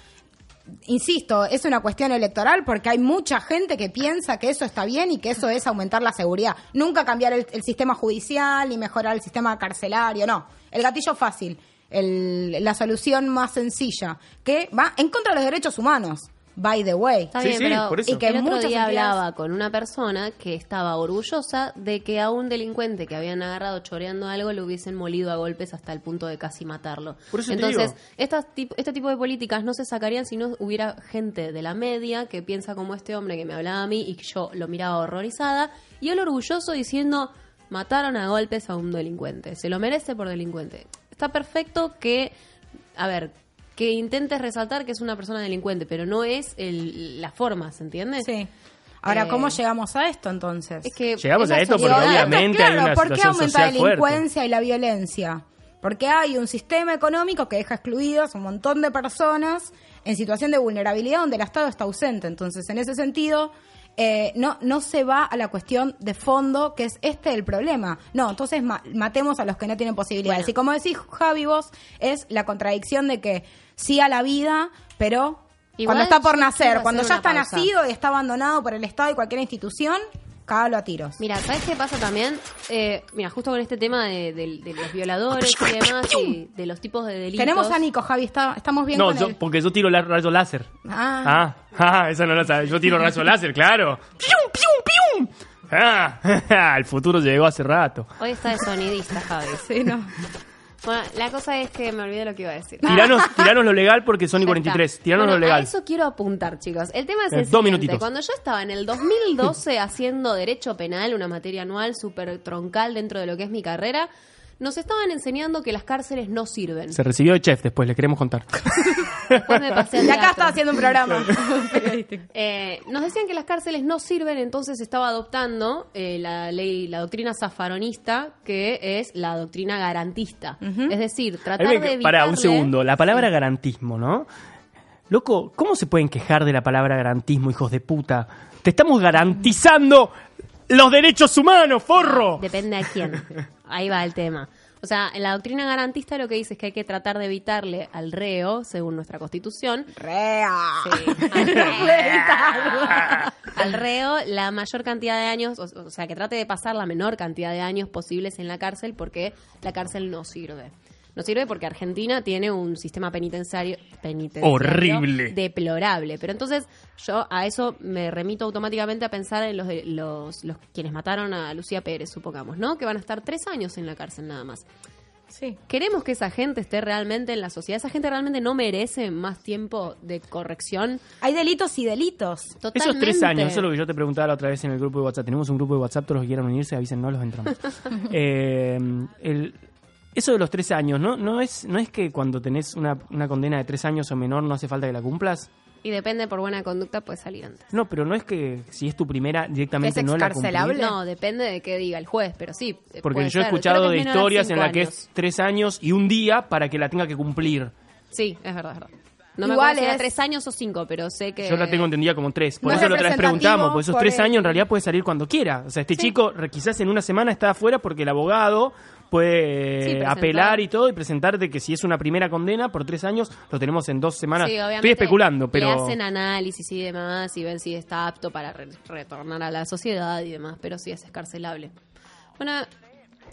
insisto, es una cuestión electoral porque hay mucha gente que piensa que eso está bien y que eso es aumentar la seguridad. Nunca cambiar el, el sistema judicial ni mejorar el sistema carcelario, no. El gatillo fácil, el- la solución más sencilla, que va en contra de los derechos humanos. By the way. Está Sí, bien, sí, pero por eso. Y que el otro muchas día entidades- hablaba con una persona que estaba orgullosa de que a un delincuente que habían agarrado choreando algo lo hubiesen molido a golpes hasta el punto de casi matarlo. Por eso Entonces, estas este tipo de políticas no se sacarían si no hubiera gente de la media que piensa como este hombre que me hablaba a mí y que yo lo miraba horrorizada y él orgulloso diciendo mataron a golpes a un delincuente, se lo merece por delincuente. Está perfecto que, a ver, que intentes resaltar que es una persona delincuente, pero no es el- la forma, ¿se entiende? Sí. Ahora, Eh, ¿cómo llegamos a esto entonces? Es que Llegamos a esto porque obviamente claro, hay una ¿por qué aumenta la fuerte. delincuencia y la violencia? Porque hay un sistema económico que deja excluidas un montón de personas en situación de vulnerabilidad donde el Estado está ausente. Entonces, en ese sentido, eh, no, no se va a la cuestión de fondo, que es este el problema. No, entonces ma- matemos a los que no tienen posibilidades. Bueno. Y como decís, Javi, vos, es la contradicción de que sí a la vida, pero Igual cuando está por nacer, cuando ya está pausa. nacido y está abandonado por el Estado y cualquier institución, cágalo a tiros. Mira, ¿sabes qué pasa también? Eh, mira, justo con este tema de, de- de los violadores y demás, y de los tipos de delitos. Tenemos a Nico, Javi, está- estamos bien No, con yo- él. porque yo tiro la- rayo láser. Ah. Ah, [laughs] ah, esa no la sabes. Yo tiro rayo láser, claro. ¡Pium, pium, pium! Ah, [laughs] el futuro llegó hace rato. Hoy está de sonidista, Javi. Sí, no. Bueno, la cosa es que me olvidé lo que iba a decir. Tiranos, [laughs] tiranos lo legal porque Sony Ya 43. está. Tiranos Bueno, lo legal. A eso quiero apuntar, chicos. El tema es Eh, el dos siguiente. minutitos. Cuando yo estaba en el 2012 [laughs] haciendo Derecho Penal, una materia anual súper troncal dentro de lo que es mi carrera, nos estaban enseñando que las cárceles no sirven. Se recibió de chef, después le queremos contar. [laughs] Después me pasé al Y acá teatro. está haciendo un programa. [laughs] [laughs] Eh, nos decían que las cárceles no sirven, entonces estaba adoptando eh, la ley, la doctrina zafaronista, que es la doctrina garantista. Es decir, tratar me- de evitarle... Pará, un segundo. La palabra garantismo, ¿no? Loco, ¿cómo se pueden quejar de la palabra garantismo, hijos de puta? Te estamos garantizando los derechos humanos, forro. Depende a quién. [laughs] Ahí va el tema. O sea, en la doctrina garantista lo que dice es que hay que tratar de evitarle al reo, según nuestra constitución, Rea. Sí, al, [laughs] reo, al reo la mayor cantidad de años, o, o sea, que trate de pasar la menor cantidad de años posibles en la cárcel porque la cárcel no sirve. No sirve porque Argentina tiene un sistema penitenciario, penitenciario Horrible. deplorable. Pero entonces yo a eso me remito automáticamente a pensar en los, de- los, los quienes mataron a Lucía Pérez, supongamos, ¿no? Que van a estar tres años en la cárcel nada más. Sí. ¿Queremos que esa gente esté realmente en la sociedad? ¿Esa gente realmente no merece más tiempo de corrección? Hay delitos y delitos. Totalmente. Esos tres años, eso es lo que yo te preguntaba la otra vez en el grupo de WhatsApp. Tenemos un grupo de WhatsApp, todos los que quieran unirse, avisen, no los entramos. [laughs] Eh, el- eso de los tres años, ¿no? ¿No es, no es que cuando tenés una, una condena de tres años o menor no hace falta que la cumplas? Y depende por buena conducta, puede salir antes. No, pero no es que si es tu primera directamente ¿Es no la cumplís. excarcelable? No, depende de qué diga el juez, pero sí. Porque yo he ser. escuchado de historias en las que es tres años y un día para que la tenga que cumplir. Sí, es verdad, es verdad. No me Igual acuerdo si era es- tres años o cinco, pero sé que... Yo la tengo entendida como tres. Por No eso es la otra vez preguntamos, por esos por tres el- años en realidad puede salir cuando quiera. O sea, este chico quizás en una semana está afuera porque el abogado puede Sí, eh, apelar y todo y presentar de que si es una primera condena por tres años, lo tenemos en dos semanas. Sí, Estoy especulando, pero... Le hacen análisis y demás y ven si está apto para re- retornar a la sociedad y demás, pero sí es escarcelable. Bueno, Ya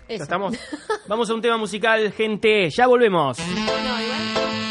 eso. estamos. [laughs] Vamos a un tema musical, gente. Ya volvemos. No, igual...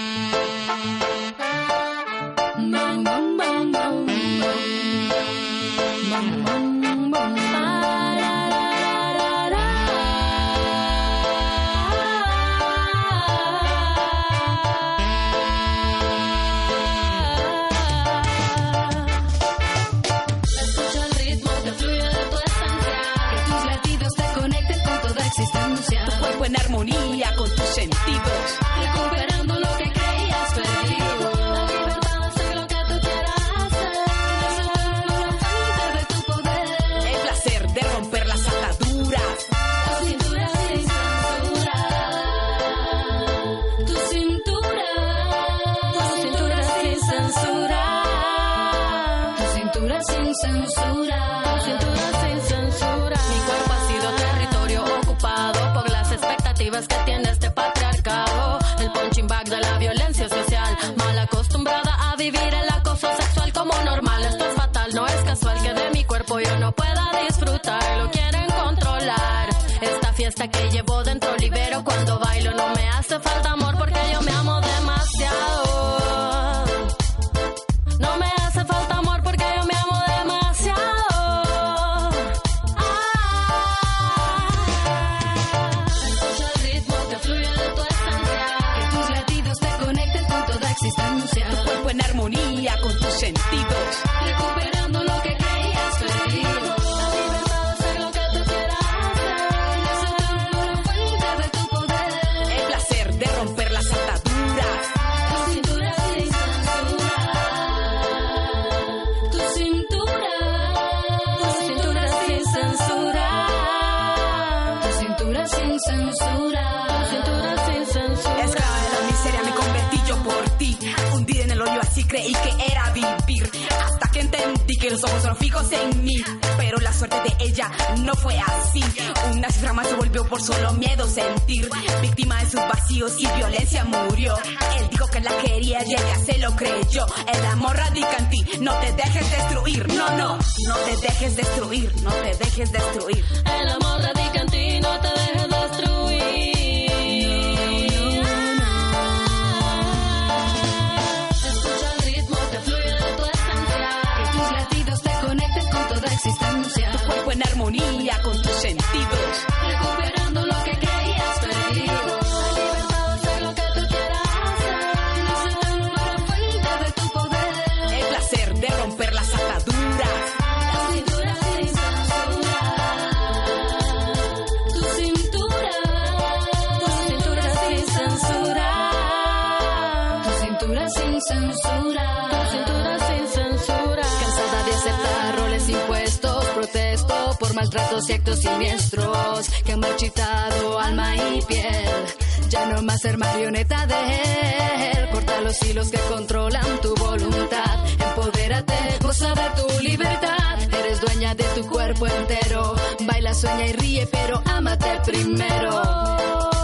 ella no fue así. Una cifra se volvió por solo miedo sentir. Víctima de sus vacíos y violencia murió. Él dijo que la quería y ella se lo creyó. El amor radica en ti. No te dejes destruir. No, no. No te dejes destruir. No te dejes destruir. El amor radica en ti, no te actos siniestros que han marchitado alma y piel. Ya no más ser marioneta de él. Corta los hilos que controlan tu voluntad. Empodérate, goza de tu libertad. Eres dueña de tu cuerpo entero. Baila, sueña y ríe, pero ámate primero.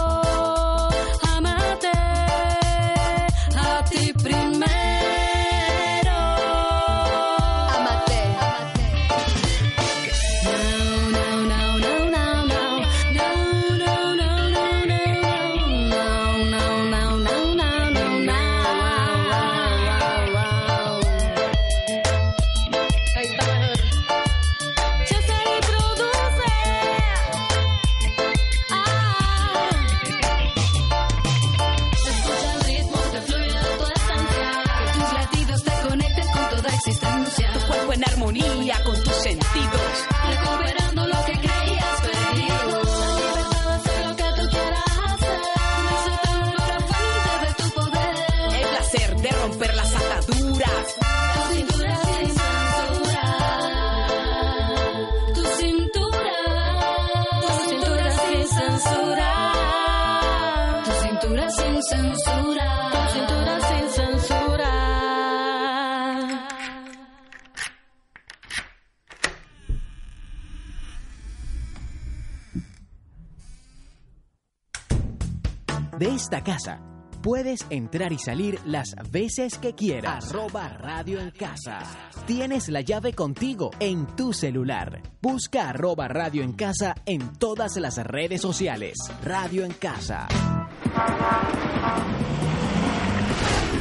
Existencia. Tu cuerpo en armonía con De esta casa puedes entrar y salir las veces que quieras. Arroba Radio en Casa. Tienes la llave contigo en tu celular. Busca arroba Radio en Casa en todas las redes sociales. Radio en Casa.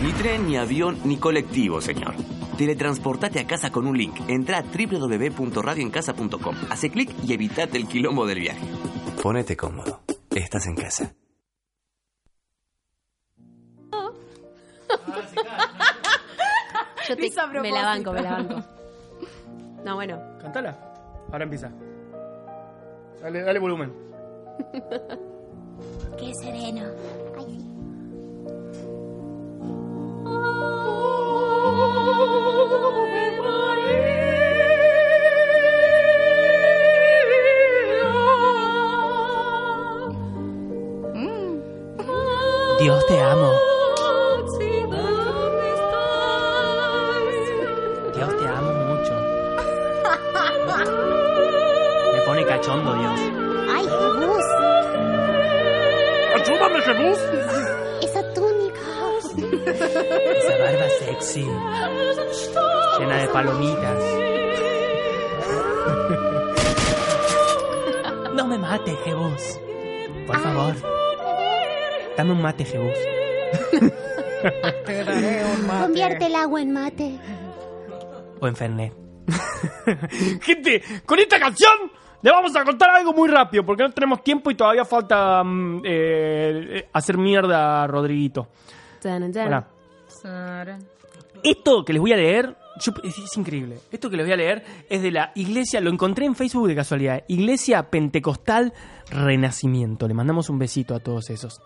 Ni tren, ni avión, ni colectivo, señor. Teletransportate a casa con un link. Entra a www.radioencasa.com. Hace clic y evitate el quilombo del viaje. Ponete cómodo. Estás en casa. [laughs] Yo te- me la banco, me la banco. No, bueno. Cantala. Ahora empieza. Dale, dale volumen. [laughs] Qué sereno. Dios te amo cachondo, Dios. Ay, Jebus, ¡Ayúdame, Jesús! esa túnica. Esa barba sexy. Llena de palomitas. No me mates, Jebus. Por favor. Dame un mate, Jebus. Convierte el agua en mate. O en Fernet. Gente, con esta canción le vamos a contar algo muy rápido porque no tenemos tiempo y todavía falta mm, eh, eh, hacer mierda a Rodriguito. Tan, tan. Hola. Esto que les voy a leer yo- es, es increíble. Esto que les voy a leer es de la iglesia, lo encontré en Facebook de casualidad. Iglesia Pentecostal Renacimiento. Le mandamos un besito a todos esos.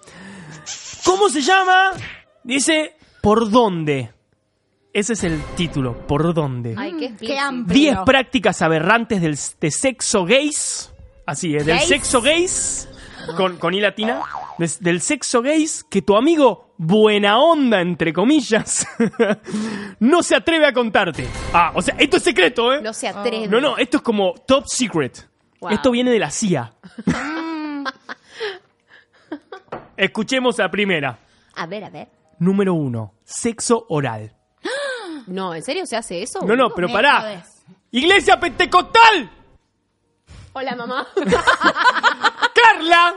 ¿Cómo se llama? Dice, ¿por dónde? Ese es el título, ¿por dónde? Ay, qué Qué explícito. amplio. 10 prácticas aberrantes del, de sexo gays. Así es, del ¿Gays? sexo gays. Con, con I latina. des- del sexo gays que tu amigo buena onda, entre comillas, [laughs] no se atreve a contarte. Ah, o sea, esto es secreto, ¿eh? No se atreve. No, no, esto es como top secret. Wow. Esto viene de la CIA. [laughs] Escuchemos la primera. A ver, a ver. Número uno, sexo oral. No, ¿en serio se hace eso? No, no, pero pará. Iglesia Pentecostal. Hola, mamá. [laughs] Carla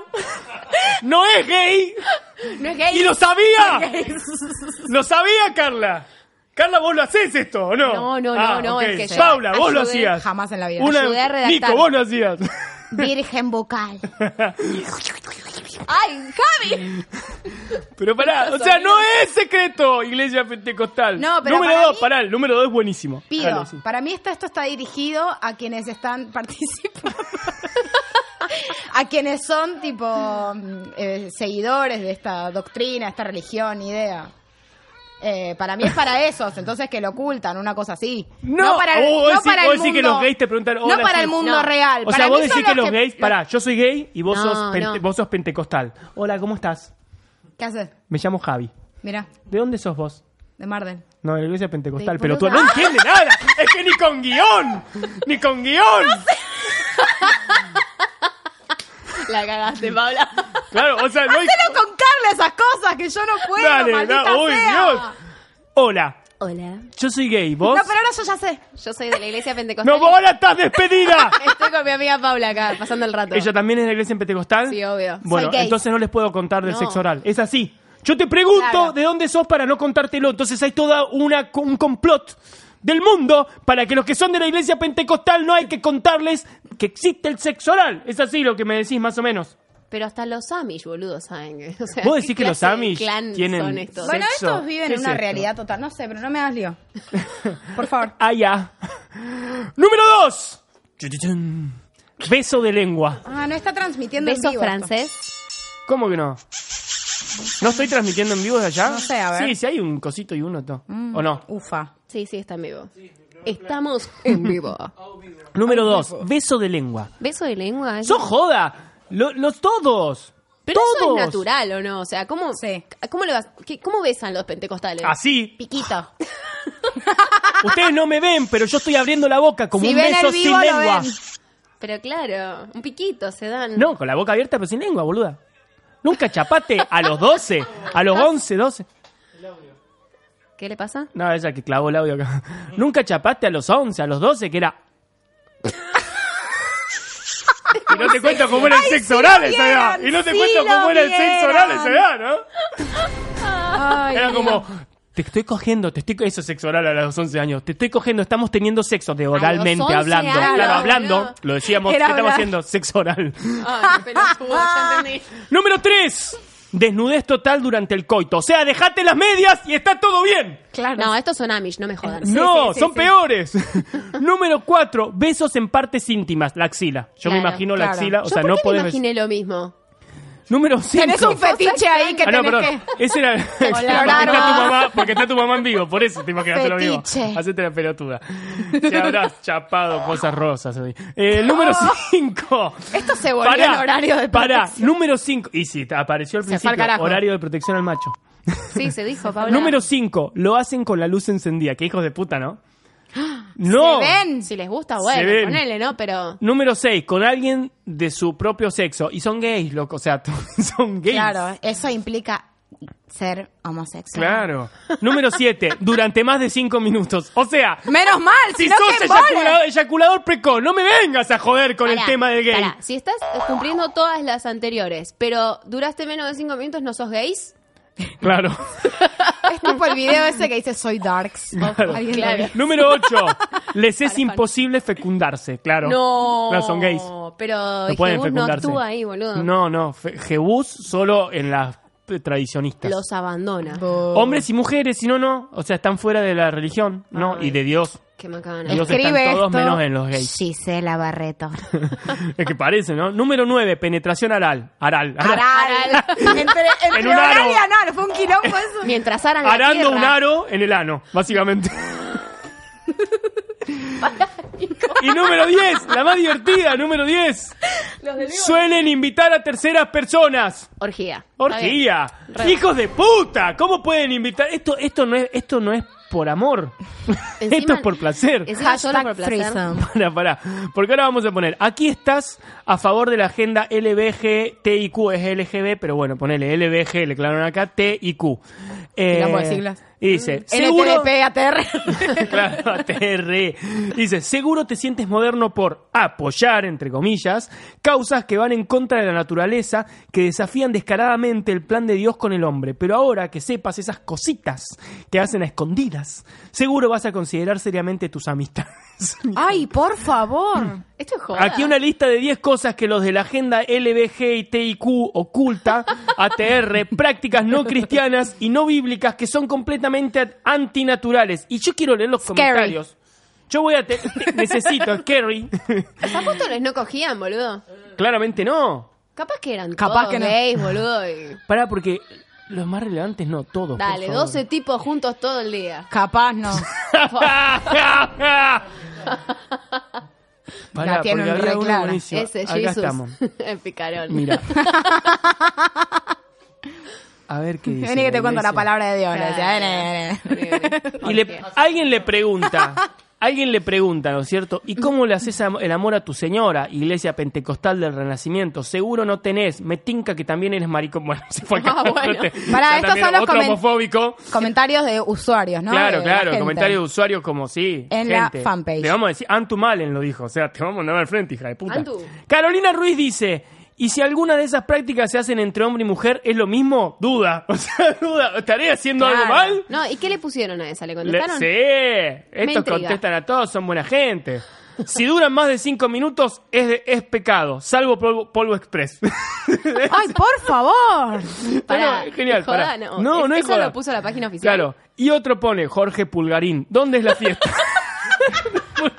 no es gay no es gay. y lo sabía. No es gay. [laughs] Lo sabía, Carla. Carla, vos lo hacés esto, ¿o no? No, no, no, Ah, no, ok. es que yo Paula, vos lo hacías. Jamás en la vida. Una... ayudé a redactar. Nico, vos lo hacías. Virgen vocal. [laughs] ¡Ay, Javi! Pero pará, o sea, no es secreto, Iglesia Pentecostal. No, pero número para dos, mí- pará, el número dos es buenísimo. Pido, Dale, sí. para mí esto, esto está dirigido a quienes están [laughs] participando. a quienes son tipo mm, eh, seguidores de esta doctrina, esta religión, idea. Eh, para mí es para esos, entonces que lo ocultan, una cosa así. No, para el, vos no decís, para el decís que mundo- los gays te preguntan. No "Hola, para sí". el mundo No. real. O para sea, mí vos decís que los que- gays. Pará, yo soy gay y vos, No, sos, no. vos sos pentecostal. Hola, ¿cómo estás? ¿Qué haces? Me llamo Javi. Mira, ¿De dónde sos vos? de Marden. No, de la iglesia pentecostal, De pero tú no entiendes nada. Es que ni con guion. Ni con guion. [laughs] La cagaste, Paula. Claro, o sea, no hay- Hacelo con Carla esas cosas que yo no puedo, Dale, maldita da- uy, sea. Dios. Hola, Hola. yo soy gay. ¿Vos? No, pero ahora yo ya sé. Yo soy de la iglesia pentecostal. ¡No, vos ahora estás despedida! [laughs] Estoy con mi amiga Paula acá, pasando el rato. ¿Ella también es de la iglesia pentecostal? Sí, obvio. Bueno, Soy gay. entonces no les puedo contar del No. sexo oral. Es así. Yo te pregunto Claro. de dónde sos para no contártelo. Entonces hay toda una un complot del mundo para que los que son de la iglesia pentecostal no hay que contarles que existe el sexo oral. Es así lo que me decís más o menos. Pero hasta los Amish, boludo, saben. que- [laughs] O sea, ¿Vos ¿qué decís que los Amish clan tienen son estos? sexo? Bueno, estos viven ¿Qué en es una esto? realidad total. No sé, pero no me hagas lío. [laughs] Por favor. Ah, ya. Número dos. Beso de lengua. Ah, no está transmitiendo en ¿Beso vivo esto. francés? ¿Cómo que no? ¿No estoy transmitiendo en vivo de allá? No sé, a ver. Sí, sí hay un cosito y uno, to. Mm, ¿o no? Ufa. Sí, sí, está en vivo. Estamos [laughs] en vivo. Número dos, beso de lengua. ¿Beso de lengua? ¡Son joda! Lo- Los todos. Pero eso todos. es natural, ¿o no? O sea, ¿cómo, ¿cómo, le vas, qué- ¿cómo besan los pentecostales? Así. Piquito. [laughs] Ustedes no me ven, pero yo estoy abriendo la boca como Si un ven beso el vivo, sin lengua. Pero claro, un piquito se dan. No, con la boca abierta pero sin lengua, boluda. Nunca chapate a los 12, a los 11, 12. ¿Qué le pasa? No, ella que clavó el audio acá. Nunca chapaste a los 11, a los 12, que era... no te cuento cómo era el sexo oral esa edad. Y no te cuento cómo era el sexo oral esa edad, ¿no? Ay, Era como, te estoy cogiendo, te estoy eso es sexo oral a los 11 años. Te estoy cogiendo, estamos teniendo sexo de oralmente 11 hablando. años, claro, no. hablando, lo decíamos, Era ¿qué estamos hablar. haciendo? Sexo oral. Ay, qué pelotudo, ya entendí. [laughs] Número 3. Desnudez total durante el coito. O sea, dejate las medias y está todo bien. Claro. No, estos son Amish, no me jodan. no, sí, sí, son sí. peores. [laughs] Número 4. Besos en partes íntimas. La axila. Yo me Claro, imagino la axila. O Yo sea, ¿por no qué podés. imaginé lo mismo? Número 5. Tenés un fetiche ahí que Ah, no, tenés perdón. que... Ese era. [laughs] porque está tu mamá, porque está tu mamá en vivo, por eso te imaginaste lo vivo. Hacete la pelotuda. Te habrás [laughs] chapado cosas rosas hoy. Eh, número 5. Esto se volvió en horario de Pará, protección. número 5. Y sí, te apareció al Se fue al principio. Horario de protección al macho. Sí, se dijo, [laughs] Paula. Número 5. Lo hacen con la luz encendida. Qué hijos de puta, ¿no? No. ¿Se ven? Si les gusta, bueno, ponele, ¿no? Pero Número 6, con alguien de su propio sexo. Y son gays, loco. O sea, [laughs] son gays. Claro, eso implica ser homosexual. Claro. Número 7, durante más de 5 minutos. O sea, Menos mal, si, sos embole. eyaculador, eyaculador precoz, no me vengas a joder con el tema del gay. pará, Si estás cumpliendo todas las anteriores, pero duraste menos de cinco minutos, ¿no sos gays? Claro. [laughs] Es tipo el video ese que dice soy darks. [laughs] Claro. Claro. Número 8, [laughs] les es imposible fecundarse. Claro. No. No, son gays. Pero No pueden Jebus no fecundarse. actúa ahí, boludo. No, no. Jebús solo en las tradicionistas. Los abandona. Hombres y mujeres, si no, no. O sea, están fuera de la religión, ¿no? Ay. Y de Dios. Qué macana. Están Escribe todos esto. menos en los gays. Gisela Barreto. [laughs] Es que parece, ¿no? Número 9, penetración. Aral. aral. Aral. [laughs] entre entre En un oral aro. y anal. Fue un quilombo eso. [laughs] Mientras aran la Arando tierra. un aro en el ano, básicamente. y número 10, la más divertida, número 10. Suelen invitar a terceras personas. Orgía. Orgía. Hijos de puta. ¿Cómo pueden invitar? Esto, esto no es, esto no es por amor. [laughs] esto es por placer. Solo por placer. threesome. [laughs] Para, para. Porque ahora vamos a poner, aquí estás a favor de la agenda LBGTIQ, es LGB, pero bueno, ponele LBG, le clavaron acá, TIQ. Eh, Quilombo de siglas. Y dice, seguro... NTDP, ATR. [laughs] claro, ATR. Dice, seguro te sientes moderno por apoyar, entre comillas, causas que van en contra de la naturaleza, que desafían descaradamente el plan de Dios con el hombre. Pero ahora que sepas esas cositas que hacen a escondidas, seguro vas a considerar seriamente tus amistades. [laughs] Ay, por favor. Esto es joda. Aquí una lista de 10 cosas que los de la agenda LBGTIQ oculta, ATR, prácticas no cristianas y no bíblicas que son completamente antinaturales. Y yo quiero leer los Scary. comentarios. Yo voy a... te- te- [laughs] necesito, scary. ¿Los apóstoles no cogían, boludo? Claramente no. Capaz que eran Capaz todos que no. gays, boludo. y- Pará, porque los más relevantes no, todos. por Dale, favor. 12 tipos juntos todo el día. [laughs] Capaz no. [laughs] Pará, La tienen porque había re uno clara. buenísimo. Ese Acá Jesus. estamos. El picarón. Mira. A ver qué dice. Vení que te cuento la palabra de Dios. Y le- alguien le pregunta, [laughs] alguien le pregunta, ¿no es cierto? ¿Y cómo le haces el amor a tu señora, iglesia pentecostal del Renacimiento? Seguro no tenés, me tinca que también eres maricón. [laughs] Bueno, se fue [laughs] acá. Ah, bueno. Pará, Ya estos son los otro comen- homofóbico. Comentarios de usuarios, ¿no? claro, De claro, comentarios de usuarios como sí. En la fanpage. Le vamos a decir, Antu Malen lo dijo, o sea, te vamos a mandar al frente, hija de puta. Antu. Carolina Ruiz dice, ¿y si alguna de esas prácticas se hacen entre hombre y mujer, es lo mismo? Duda. [laughs] O sea, duda. ¿Estaré haciendo algo mal? No, ¿y qué le pusieron a esa? ¿Le Le- contestaron? sí, Me estos contestan a todos, son buena gente. Si duran más de cinco minutos, es, de- es pecado, salvo polvo, polvo express. [laughs] Ay, por favor. Pará, No, genial, ¿es joda? pará. No, No, es- no es eso joda. lo puso la página oficial. Claro. Y otro pone Jorge Pulgarín. ¿Dónde es la fiesta? [laughs]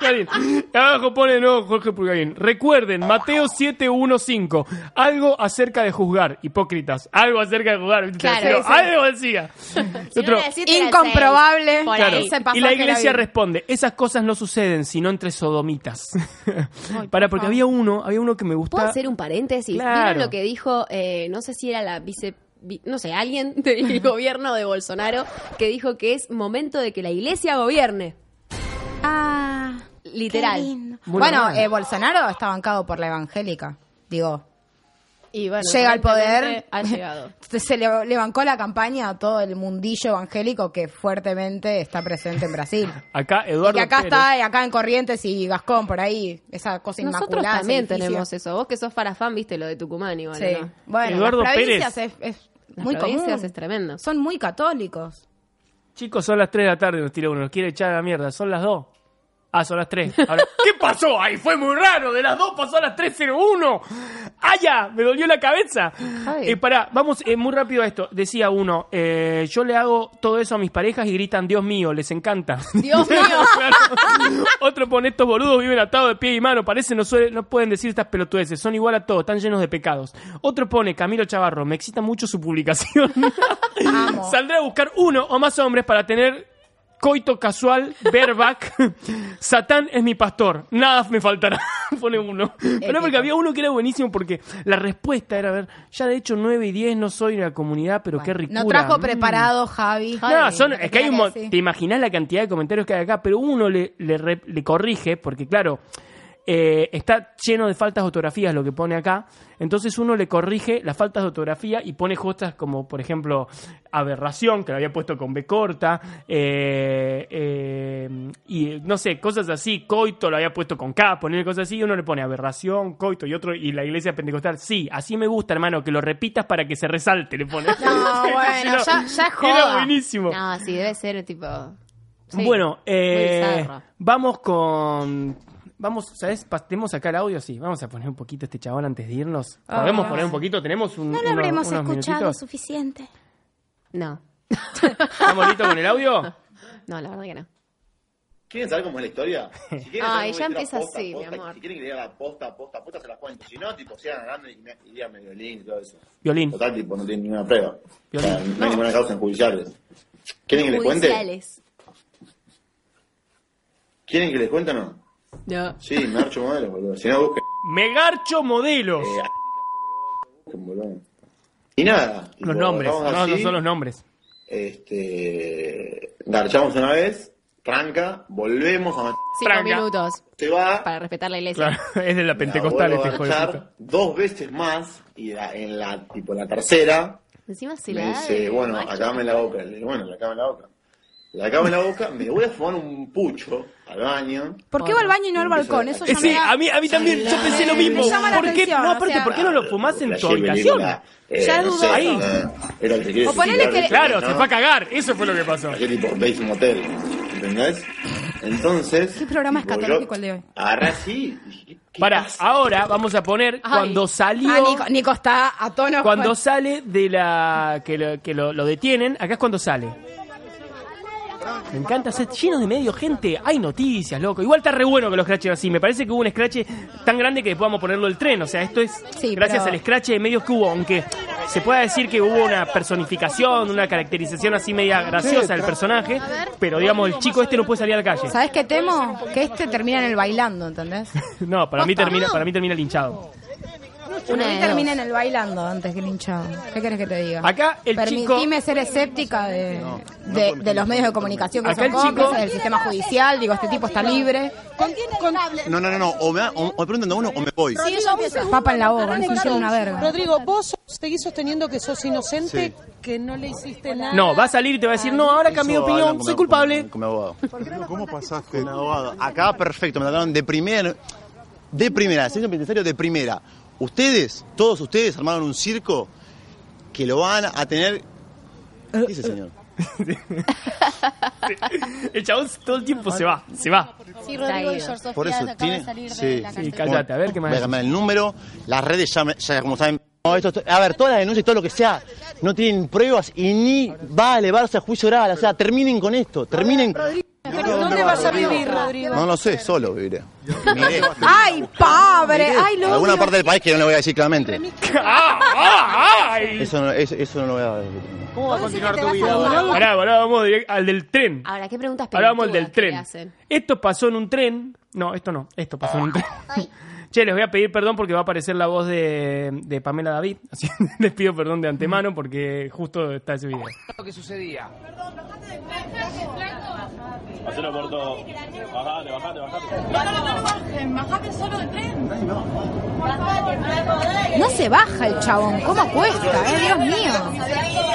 Pulgarín. Abajo pone no Jorge Pulgarín. Recuerden, Mateo 715. Algo acerca de juzgar. Hipócritas. Algo acerca de juzgar. ¿viste? Claro, Pero sí. Algo decía. Si [laughs] Otro- no Incomprobable. seis. Por Claro. ahí. Ese Y la iglesia responde, esas cosas no suceden sino entre sodomitas. [laughs] [laughs] Para, porque había uno, había uno que me ¿Puedo gustaba. hacer un paréntesis? Claro. ¿Vieron lo que dijo, eh, no sé si era la vice... vi- No sé, alguien del gobierno de Bolsonaro que dijo que es momento de que la iglesia gobierne. Ah, Literal. Bueno, eh, Bolsonaro está bancado por la evangélica. Digo, Y bueno, llega al poder. Ha llegado. [laughs] Se le, le bancó la campaña a todo el mundillo evangélico que fuertemente está presente en Brasil. [laughs] Acá Y Eduardo que acá Pérez. está, y acá en Corrientes y Gascón, por ahí, esa cosa Nosotros inmaculada. ese también tenemos eso. Vos que sos farafán, viste lo de Tucumán igual, Sí. ¿no? Bueno, Eduardo las provincias Pérez. es, es Las muy provincias común. es tremendo. Son muy católicos. Chicos, son las 3 de la tarde, nos tira uno, nos quiere echar a la mierda. Son las 2. Ah, son las 3. Ahora, [laughs] ¿Qué pasó? Ahí fue muy raro. De las 2 pasó a las 3.01. ¡Ah, ya! Me dolió la cabeza. Eh, pará, vamos eh, muy rápido a esto. Decía uno, eh, yo le hago todo eso a mis parejas y gritan, Dios mío, les encanta. Dios [laughs] mío. Claro. Otro pone, estos boludos viven atados de pie y mano. Parece no, suele- no pueden decir estas pelotudeces. Son igual a todos, están llenos de pecados. Otro pone, Camilo Chavarro, me excita mucho su publicación. [laughs] Saldré a buscar uno o más hombres para tener coito casual, bareback, [laughs] Satán es mi pastor, nada me faltará, [laughs] pone uno. Pero porque había uno que era buenísimo porque la respuesta era, a ver, ya de hecho 9 y 10 no soy de la comunidad, pero qué ricura. No trajo Mm. preparado Javi. No, son, es que hay un Sí. te imaginas la cantidad de comentarios que hay acá, pero uno le, le, le corrige, porque claro, eh, está lleno de faltas de ortografías lo que pone acá, entonces uno le corrige las faltas de ortografía y pone cosas como, por ejemplo, aberración, que lo había puesto con B corta, eh, eh, y no sé, cosas así, coito lo había puesto con K, poner cosas así, y uno le pone aberración, coito, y otro, y la iglesia pentecostal, sí, así me gusta, hermano, que lo repitas para que se resalte, le pone. [laughs] No, [laughs] bueno, no, ya, ya es Era joda. buenísimo. No, sí, debe ser tipo... sí, bueno, eh, vamos con. Vamos, ¿sabes? ¿Tenemos acá el audio? Sí, vamos a poner un poquito este chabón antes de irnos. ¿Podemos Ah. poner un poquito? ¿Tenemos un, No lo unos- habremos unos escuchado minutitos? suficiente. No. ¿Estamos listos con el audio? No, la verdad que no. ¿Quieren saber cómo es la historia? Si quieren Ay, ya empieza posta, así, mi amor. Si quieren que diga la posta, posta, posta, se las cuento. Si no, tipo, sigan hablando y me- y díganme violín y todo eso. Violín. Total, tipo, no tienen ninguna prueba. Violín. O sea, no hay ninguna causa en judiciales. ¿Quieren que les cuente? Judiciales. ¿Quieren que les cuente o no? No. Sí, me archo modelo, boludo. Si no, busquen, Megarcho Modelos. busquen, boludo. Y nada. tipo, los nombres, no, no son los nombres. Este. Garchamos una vez, tranca, volvemos a Cinco minutos. Se va. Para respetar la iglesia. Claro, [laughs] es de la pentecostal la este puta. dos veces más y la- en la tipo la tercera Encima se me la dice, bueno, acabame la boca. Le digo, bueno, acabame la boca. La acabame la boca, me voy a fumar un pucho al baño. ¿Por qué va al baño y no al balcón? Eso ya Eh, me Sí, da- a mí, a mí también, yo pensé lo mismo. Me llama la ¿Por qué, atención, no, o aparte, sea- ¿por qué no lo fumás en tu Flashé habitación? película, eh, Ya no sé, Ahí. eh, Era el que quiere O ponele que- Claro, ¿no? se fue a cagar. Eso fue lo que pasó. Aquel tipo, veis un motel. ¿Entendés? Entonces. ¿Qué programa tipo, escatológico yo el de hoy? Agarré así. y dije, ¿qué Para, pasa? ahora vamos a poner cuando salió. Ah, Nico, Nico está a tono. Cuando sale de la. que lo, que lo, lo detienen, acá es cuando sale. Me encanta, ser lleno de medio, gente. Hay noticias, loco. Igual está re bueno que los scratches así. Me parece que hubo un scratch tan grande que podamos ponerlo el tren. O sea, esto es Sí, gracias pero- al scratch de medios que hubo. Aunque se pueda decir que hubo una personificación, una caracterización así media graciosa del personaje. Pero digamos, el chico este no puede salir a la calle. ¿Sabes qué temo? Que este termina en el bailando, ¿entendés? [laughs] No, para mí termina, para mí termina linchado. Una de termina en el bailando antes que el hinchado. ¿Qué querés que te diga? Acá el Permitime chico- ser escéptica de, de, de los medios de comunicación que Acá son el chico- cómplices, del sistema judicial. Digo, este tipo está libre. No, no, no, no. O me, o, o me preguntan a uno o me voy. Papa en la boca, no una verga. Rodrigo, vos seguís sosteniendo que sos inocente, Sí. que no le hiciste nada. No, va a salir y te va a decir, no, ahora cambié de opinión, con soy culpable. Con, con mi abogado. ¿Cómo pasaste? Con mi abogado. Acá, perfecto, me trataron de primera. De primera, servicio penitenciario de primera. Ustedes, todos ustedes, armaron un circo que lo van a tener. ¿Qué dice, señor? [laughs] El chabón todo el tiempo se va, se va. Sí, Rodrigo y Por eso acaban tiene. de salir de Sí, la Sí, a ver qué más. Voy a cambiar el número. Las redes ya, me- ya como saben. No, esto- a ver, todas las denuncias y todo lo que sea no tienen pruebas y ni va a elevarse a juicio oral. O sea, terminen con esto. Terminen. Pero ¿dónde vas a vivir, Rodrigo? No lo sé, solo viviré. Miré. ¡Ay, pobre! ¡Ay, lo Alguna parte del país que no le voy a decir claramente. Eso no, eso, eso no lo voy a decir. ¿Cómo va a continuar tu vida ahora? Pará, ahora vamos direct- al del tren. Ahora, ¿qué preguntas Ahora vamos al del tren. hacen? Esto pasó en un tren. No, esto no. Esto pasó en un tren. Che, les voy a pedir perdón porque va a aparecer la voz de, de Pamela David. Así [laughs] les pido perdón de antemano porque justo está ese video. lo que sucedía. Hacelo por todo. Bajate, bajate, bajate. Bajate solo del tren. No se baja el chabón. ¿Cómo cuesta, eh? Dios mío.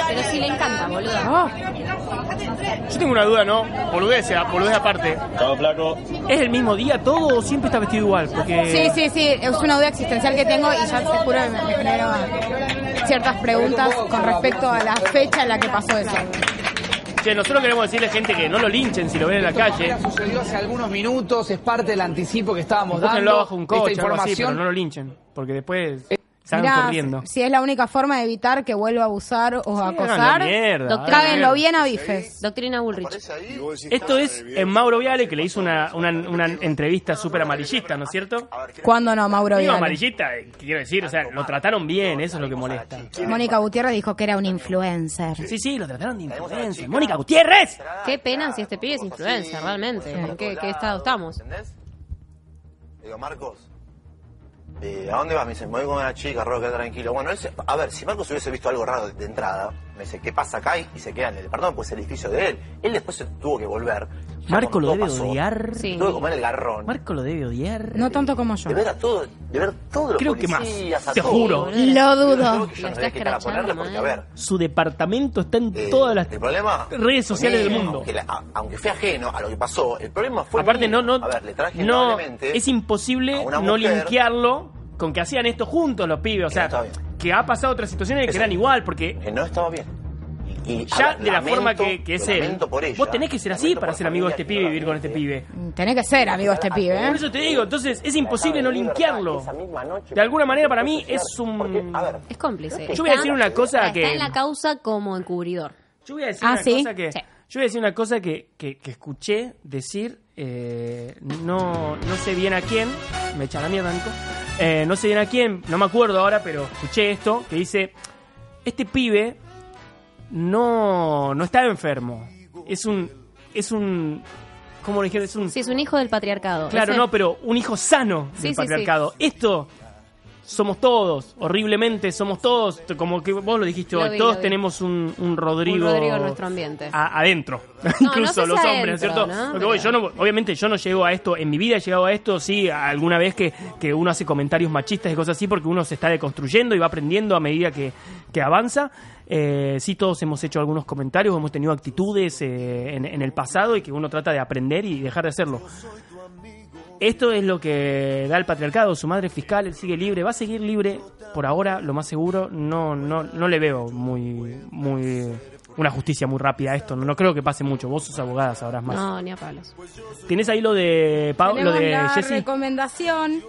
Pero sí le encanta, boludo. Oh. Yo tengo una duda, ¿no? Boludez, boludez aparte. flaco. ¿Es el mismo día todo o siempre está vestido igual? Porque... Sí, sí, sí. Es una duda existencial que tengo y ya te juro que me, me generó ciertas preguntas con respecto a la fecha en la que pasó eso. Che, nosotros queremos decirle a gente que no lo linchen si lo ven en la calle. Sucedió hace algunos minutos, es parte del anticipo que estábamos Búsquenlo dando. abajo un coche, Esta algo así, pero información no lo linchen. Porque después... Salgan Mirá, corriendo. si es la única forma de evitar que vuelva a abusar o a la acosar, mierda, Doctrina- hagan cáguenlo bien a bifes. Doctrina Bullrich. Esto es en Mauro Viale, que le hizo una, una, una entrevista súper amarillista, ¿no es cierto? ¿Cuándo no, Mauro Vidal? amarillista, eh, quiero decir, o sea, lo trataron bien, eso es lo que molesta. Mónica Gutiérrez dijo que era un influencer. Sí, sí, lo trataron de influencer. ¡Mónica Gutiérrez! Qué pena si este pibe es influencer, realmente. ¿En qué, qué estado estamos? Digo, Marcos, eh, ¿a dónde vas? Me dice, me voy con una chica, Rodo, quédate tranquilo. Bueno, él se- a ver, si Marcos hubiese visto algo raro de, entrada, me dice, ¿qué pasa acá? Y se queda en el departamento, pues el edificio de él. Él después se tuvo que volver. Marco lo debe pasó, odiar. Tuvo que comer el garrón. Marco lo debe odiar. No tanto como yo. De ver a todo, de ver todos los Creo que más, policías, a te todos. juro. Lo dudo. Yo no sabía qué cara ponerle porque, a ver, Su departamento está en eh, todas las el problema redes sociales del mundo. Aunque, la- a- aunque fue ajeno a lo que pasó, el problema fue Aparte, mío. no, no, A ver, le traje no, es imposible una no mujer- linkearlo con que hacían esto juntos los pibes. O sea, que ha pasado otras situaciones que Eso. eran igual, porque que no estaba bien. Y, ya ver, de la lamento- forma que, que es él, lamento por ella, vos tenés que ser así para ser amigo de este pibe y vivir con este pibe. Tenés que ser amigo de este pibe, ¿eh? Por eso te digo, entonces es imposible no linkearlo. De alguna manera para mí es un... Es cómplice. Yo voy a decir una cosa está que- en la causa como encubridor. Yo voy a decir Ah, una ¿sí? cosa que Sí. yo voy a decir una cosa que, que, que escuché decir eh, no no sé bien a quién me echa la mierda Nico Eh, no sé bien a quién no me acuerdo ahora pero escuché esto que dice este pibe no no está enfermo. Es un es un cómo le dijeron es un Sí, es un hijo del patriarcado. claro Ese- no pero un hijo sano Sí, del sí, patriarcado. Esto somos todos, horriblemente somos todos, como que vos lo dijiste Lo vi, todos lo tenemos un, un Rodrigo, Un Rodrigo en nuestro ambiente. a- adentro, No, [laughs] incluso no los hombres, ¿no es adentro, ¿cierto? ¿no? Voy, Pero- yo no, obviamente yo no llego a esto, en mi vida he llegado a esto, sí, alguna vez que, que uno hace comentarios machistas y cosas así, porque uno se está deconstruyendo y va aprendiendo a medida que, que avanza. Eh, sí, todos hemos hecho algunos comentarios, hemos tenido actitudes eh, en, en el pasado y que uno trata de aprender y dejar de hacerlo. Esto es lo que da el patriarcado, su madre es fiscal, él sigue libre, va a seguir libre por ahora, lo más seguro, no, no, no le veo muy, muy, una justicia muy rápida a esto, no, no creo que pase mucho, vos sos abogada, sabrás más. No, ni a palos. ¿Tienes ahí lo de, Pau- lo de la Jessy? recomendación.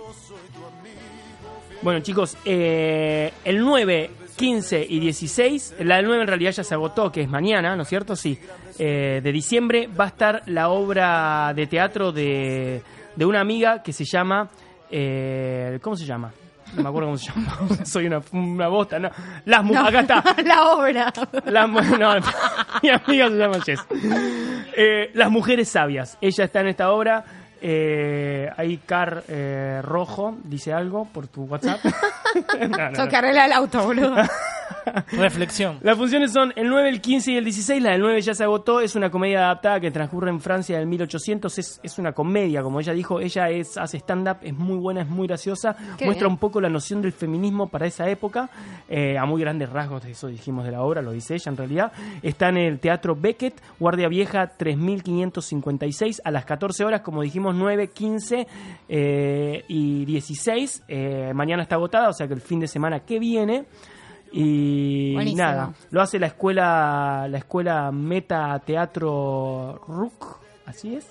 Bueno, chicos, eh, el 9, 15 y 16, la del 9 en realidad ya se agotó, que es mañana, ¿no es cierto? Sí. Eh, de diciembre va a estar la obra de teatro de, de una amiga que se llama. eh, ¿Cómo se llama? No me acuerdo cómo se llama. [laughs] Soy una, una bosta, ¿no? Las No, Acá está. [laughs] la obra. Las [laughs] no, mi amiga se llama Jess. Eh, Las mujeres sabias. Ella está en esta obra. Eh, ahí Car eh, Rojo dice algo por tu WhatsApp. No, no, no. El auto, boludo. [laughs] Reflexión. Las funciones son el 9, el 15 y el 16. La del 9 ya se agotó. Es una comedia adaptada que transcurre en Francia del 1800. Es, es una comedia, como ella dijo. Ella es, hace stand-up, es muy buena, es muy graciosa. Qué Muestra bien. un poco la noción del feminismo para esa época. eh, a muy grandes rasgos, eso dijimos de la obra, lo dice ella en realidad. Está en el Teatro Beckett, Guardia Vieja 3556, a las 14 horas, como dijimos, 9, 15 eh, y 16. Eh, mañana está agotada, o sea que el fin de semana que viene. Y Buenísimo. nada, lo hace la escuela, la escuela Meta Teatro RUC, así es.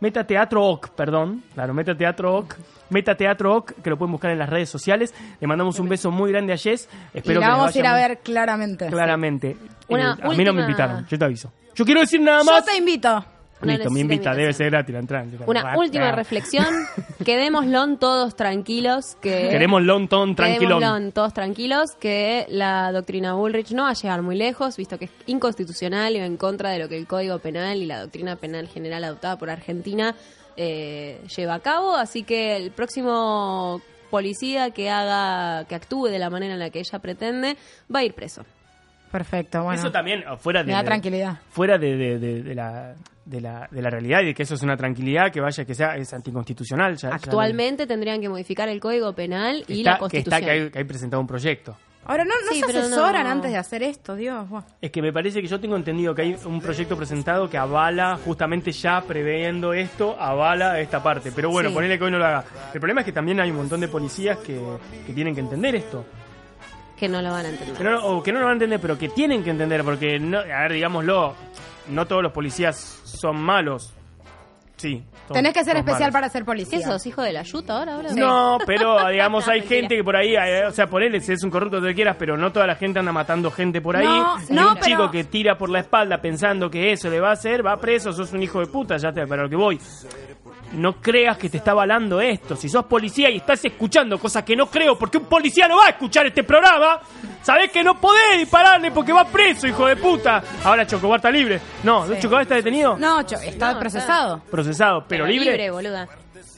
Meta Teatro OC, perdón, claro, Meta Teatro OC, Meta Teatro OC, que lo pueden buscar en las redes sociales. Le mandamos un beso muy grande a Jess. Y Espero la que vamos a ir a ver claramente. claramente. Una Eh, a mí no me invitaron, yo te aviso. Yo quiero decir nada Yo más. te invito. No Listo, me invita, debe ser gratis la entrada. Una última reflexión. [laughs] Quedémoslo todos tranquilos. Que Queremos tranquilón. Quedémoslo todos tranquilos que la doctrina Bullrich no va a llegar muy lejos, visto que es inconstitucional y va en contra de lo que el Código Penal y la doctrina penal general adoptada por Argentina eh, lleva a cabo. Así que el próximo policía que haga, que actúe de la manera en la que ella pretende, va a ir preso. Perfecto, bueno. Eso también, fuera de, Me da tranquilidad. fuera de, de- de- de la, de, la, de la realidad y de que eso es una tranquilidad, que vaya, que sea, es anticonstitucional. Ya, ya Actualmente tendrían que modificar el Código Penal y está, la que, Constitución. está, que, hay, que hay presentado un proyecto. Ahora, ¿no, no Sí, se asesoran no. antes de hacer esto? Dios. buah. Es que me parece que yo tengo entendido que hay un proyecto presentado que avala, justamente ya previendo esto, avala esta parte. Pero bueno, Sí. ponele que hoy no lo haga. El problema es que también hay un montón de policías que, que tienen que entender esto. Que no lo van a entender. No, o que no lo van a entender, pero que tienen que entender, porque, no, a ver, digámoslo, no todos los policías son malos. Sí. Tenés que ser especial malos. para ser policía. ¿Qué sos, hijo de la yuta ahora? ahora? No, pero [laughs] digamos, hay gente que por ahí, eh, o sea, por él si es un corrupto que quieras, pero no toda la gente anda matando gente por ahí. No, y no, un pero- chico que tira por la espalda pensando que eso le va a hacer, va preso, sos un hijo de puta, ya te, para lo que voy. No creas que te está avalando esto. Si sos policía y estás escuchando cosas que no creo, porque un policía no va a escuchar este programa, sabés que no podés dispararle porque va preso, hijo de puta. Ahora Chocobar está libre. No, Sí. Chocobar está detenido. No, cho- está procesado. Procesado, pero, libre. libre, boluda.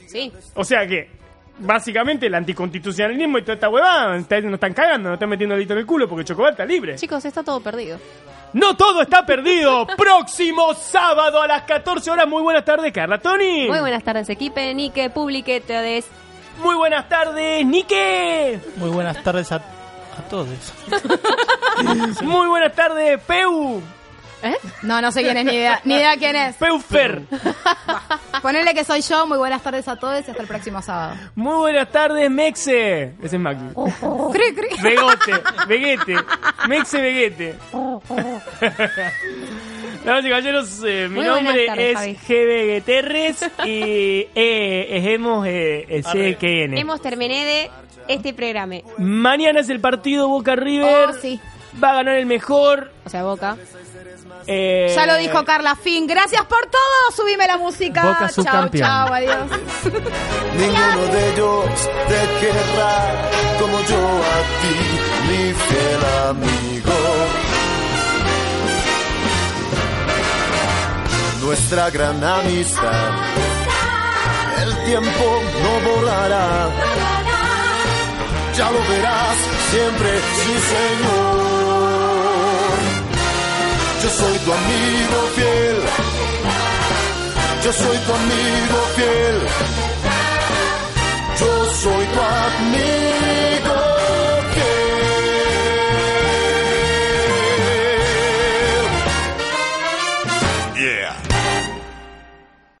Sí. O sea que, básicamente, el anticonstitucionalismo y toda esta huevada nos están cagando, nos están metiendo el dedito en el culo porque Chocobar está libre. Chicos, está todo perdido. No todo está perdido. [laughs] Próximo sábado a las 14 horas. Muy buenas tardes, Carla Tony. Muy buenas tardes, equipe, Nike, publique, todes. Muy buenas tardes, Nike. Muy buenas tardes a, a todos. [laughs] [laughs] Muy buenas tardes, Peu. ¿Eh? No, no sé quién es, ni idea, ni idea quién es. Peufer. [laughs] Ponele que soy yo, muy buenas tardes a todos y hasta el próximo sábado. Muy buenas tardes, Mexe. Ese es Macri. Cri, cri. Vegote, Veguete. Mexe Veguete. [laughs] Damas y caballeros, eh, mi Muy buenas nombre tardes, es. GB Guterres y eh, ejemos eh, eh. Hemos terminado de este programa. Mañana es el partido Boca River. Oh, sí. Va a ganar el mejor. O sea, Boca. Eh, Ya lo dijo Carla Fin. Gracias por todo. Subime la música. Chao, chao, adiós. [laughs] Ninguno de ellos te querrá como yo a ti, mi fiel amigo. Nuestra gran amistad, el tiempo no volará. Ya lo verás siempre, sí señor. Yo soy tu amigo fiel. Yo soy tu amigo fiel. Yo soy tu amigo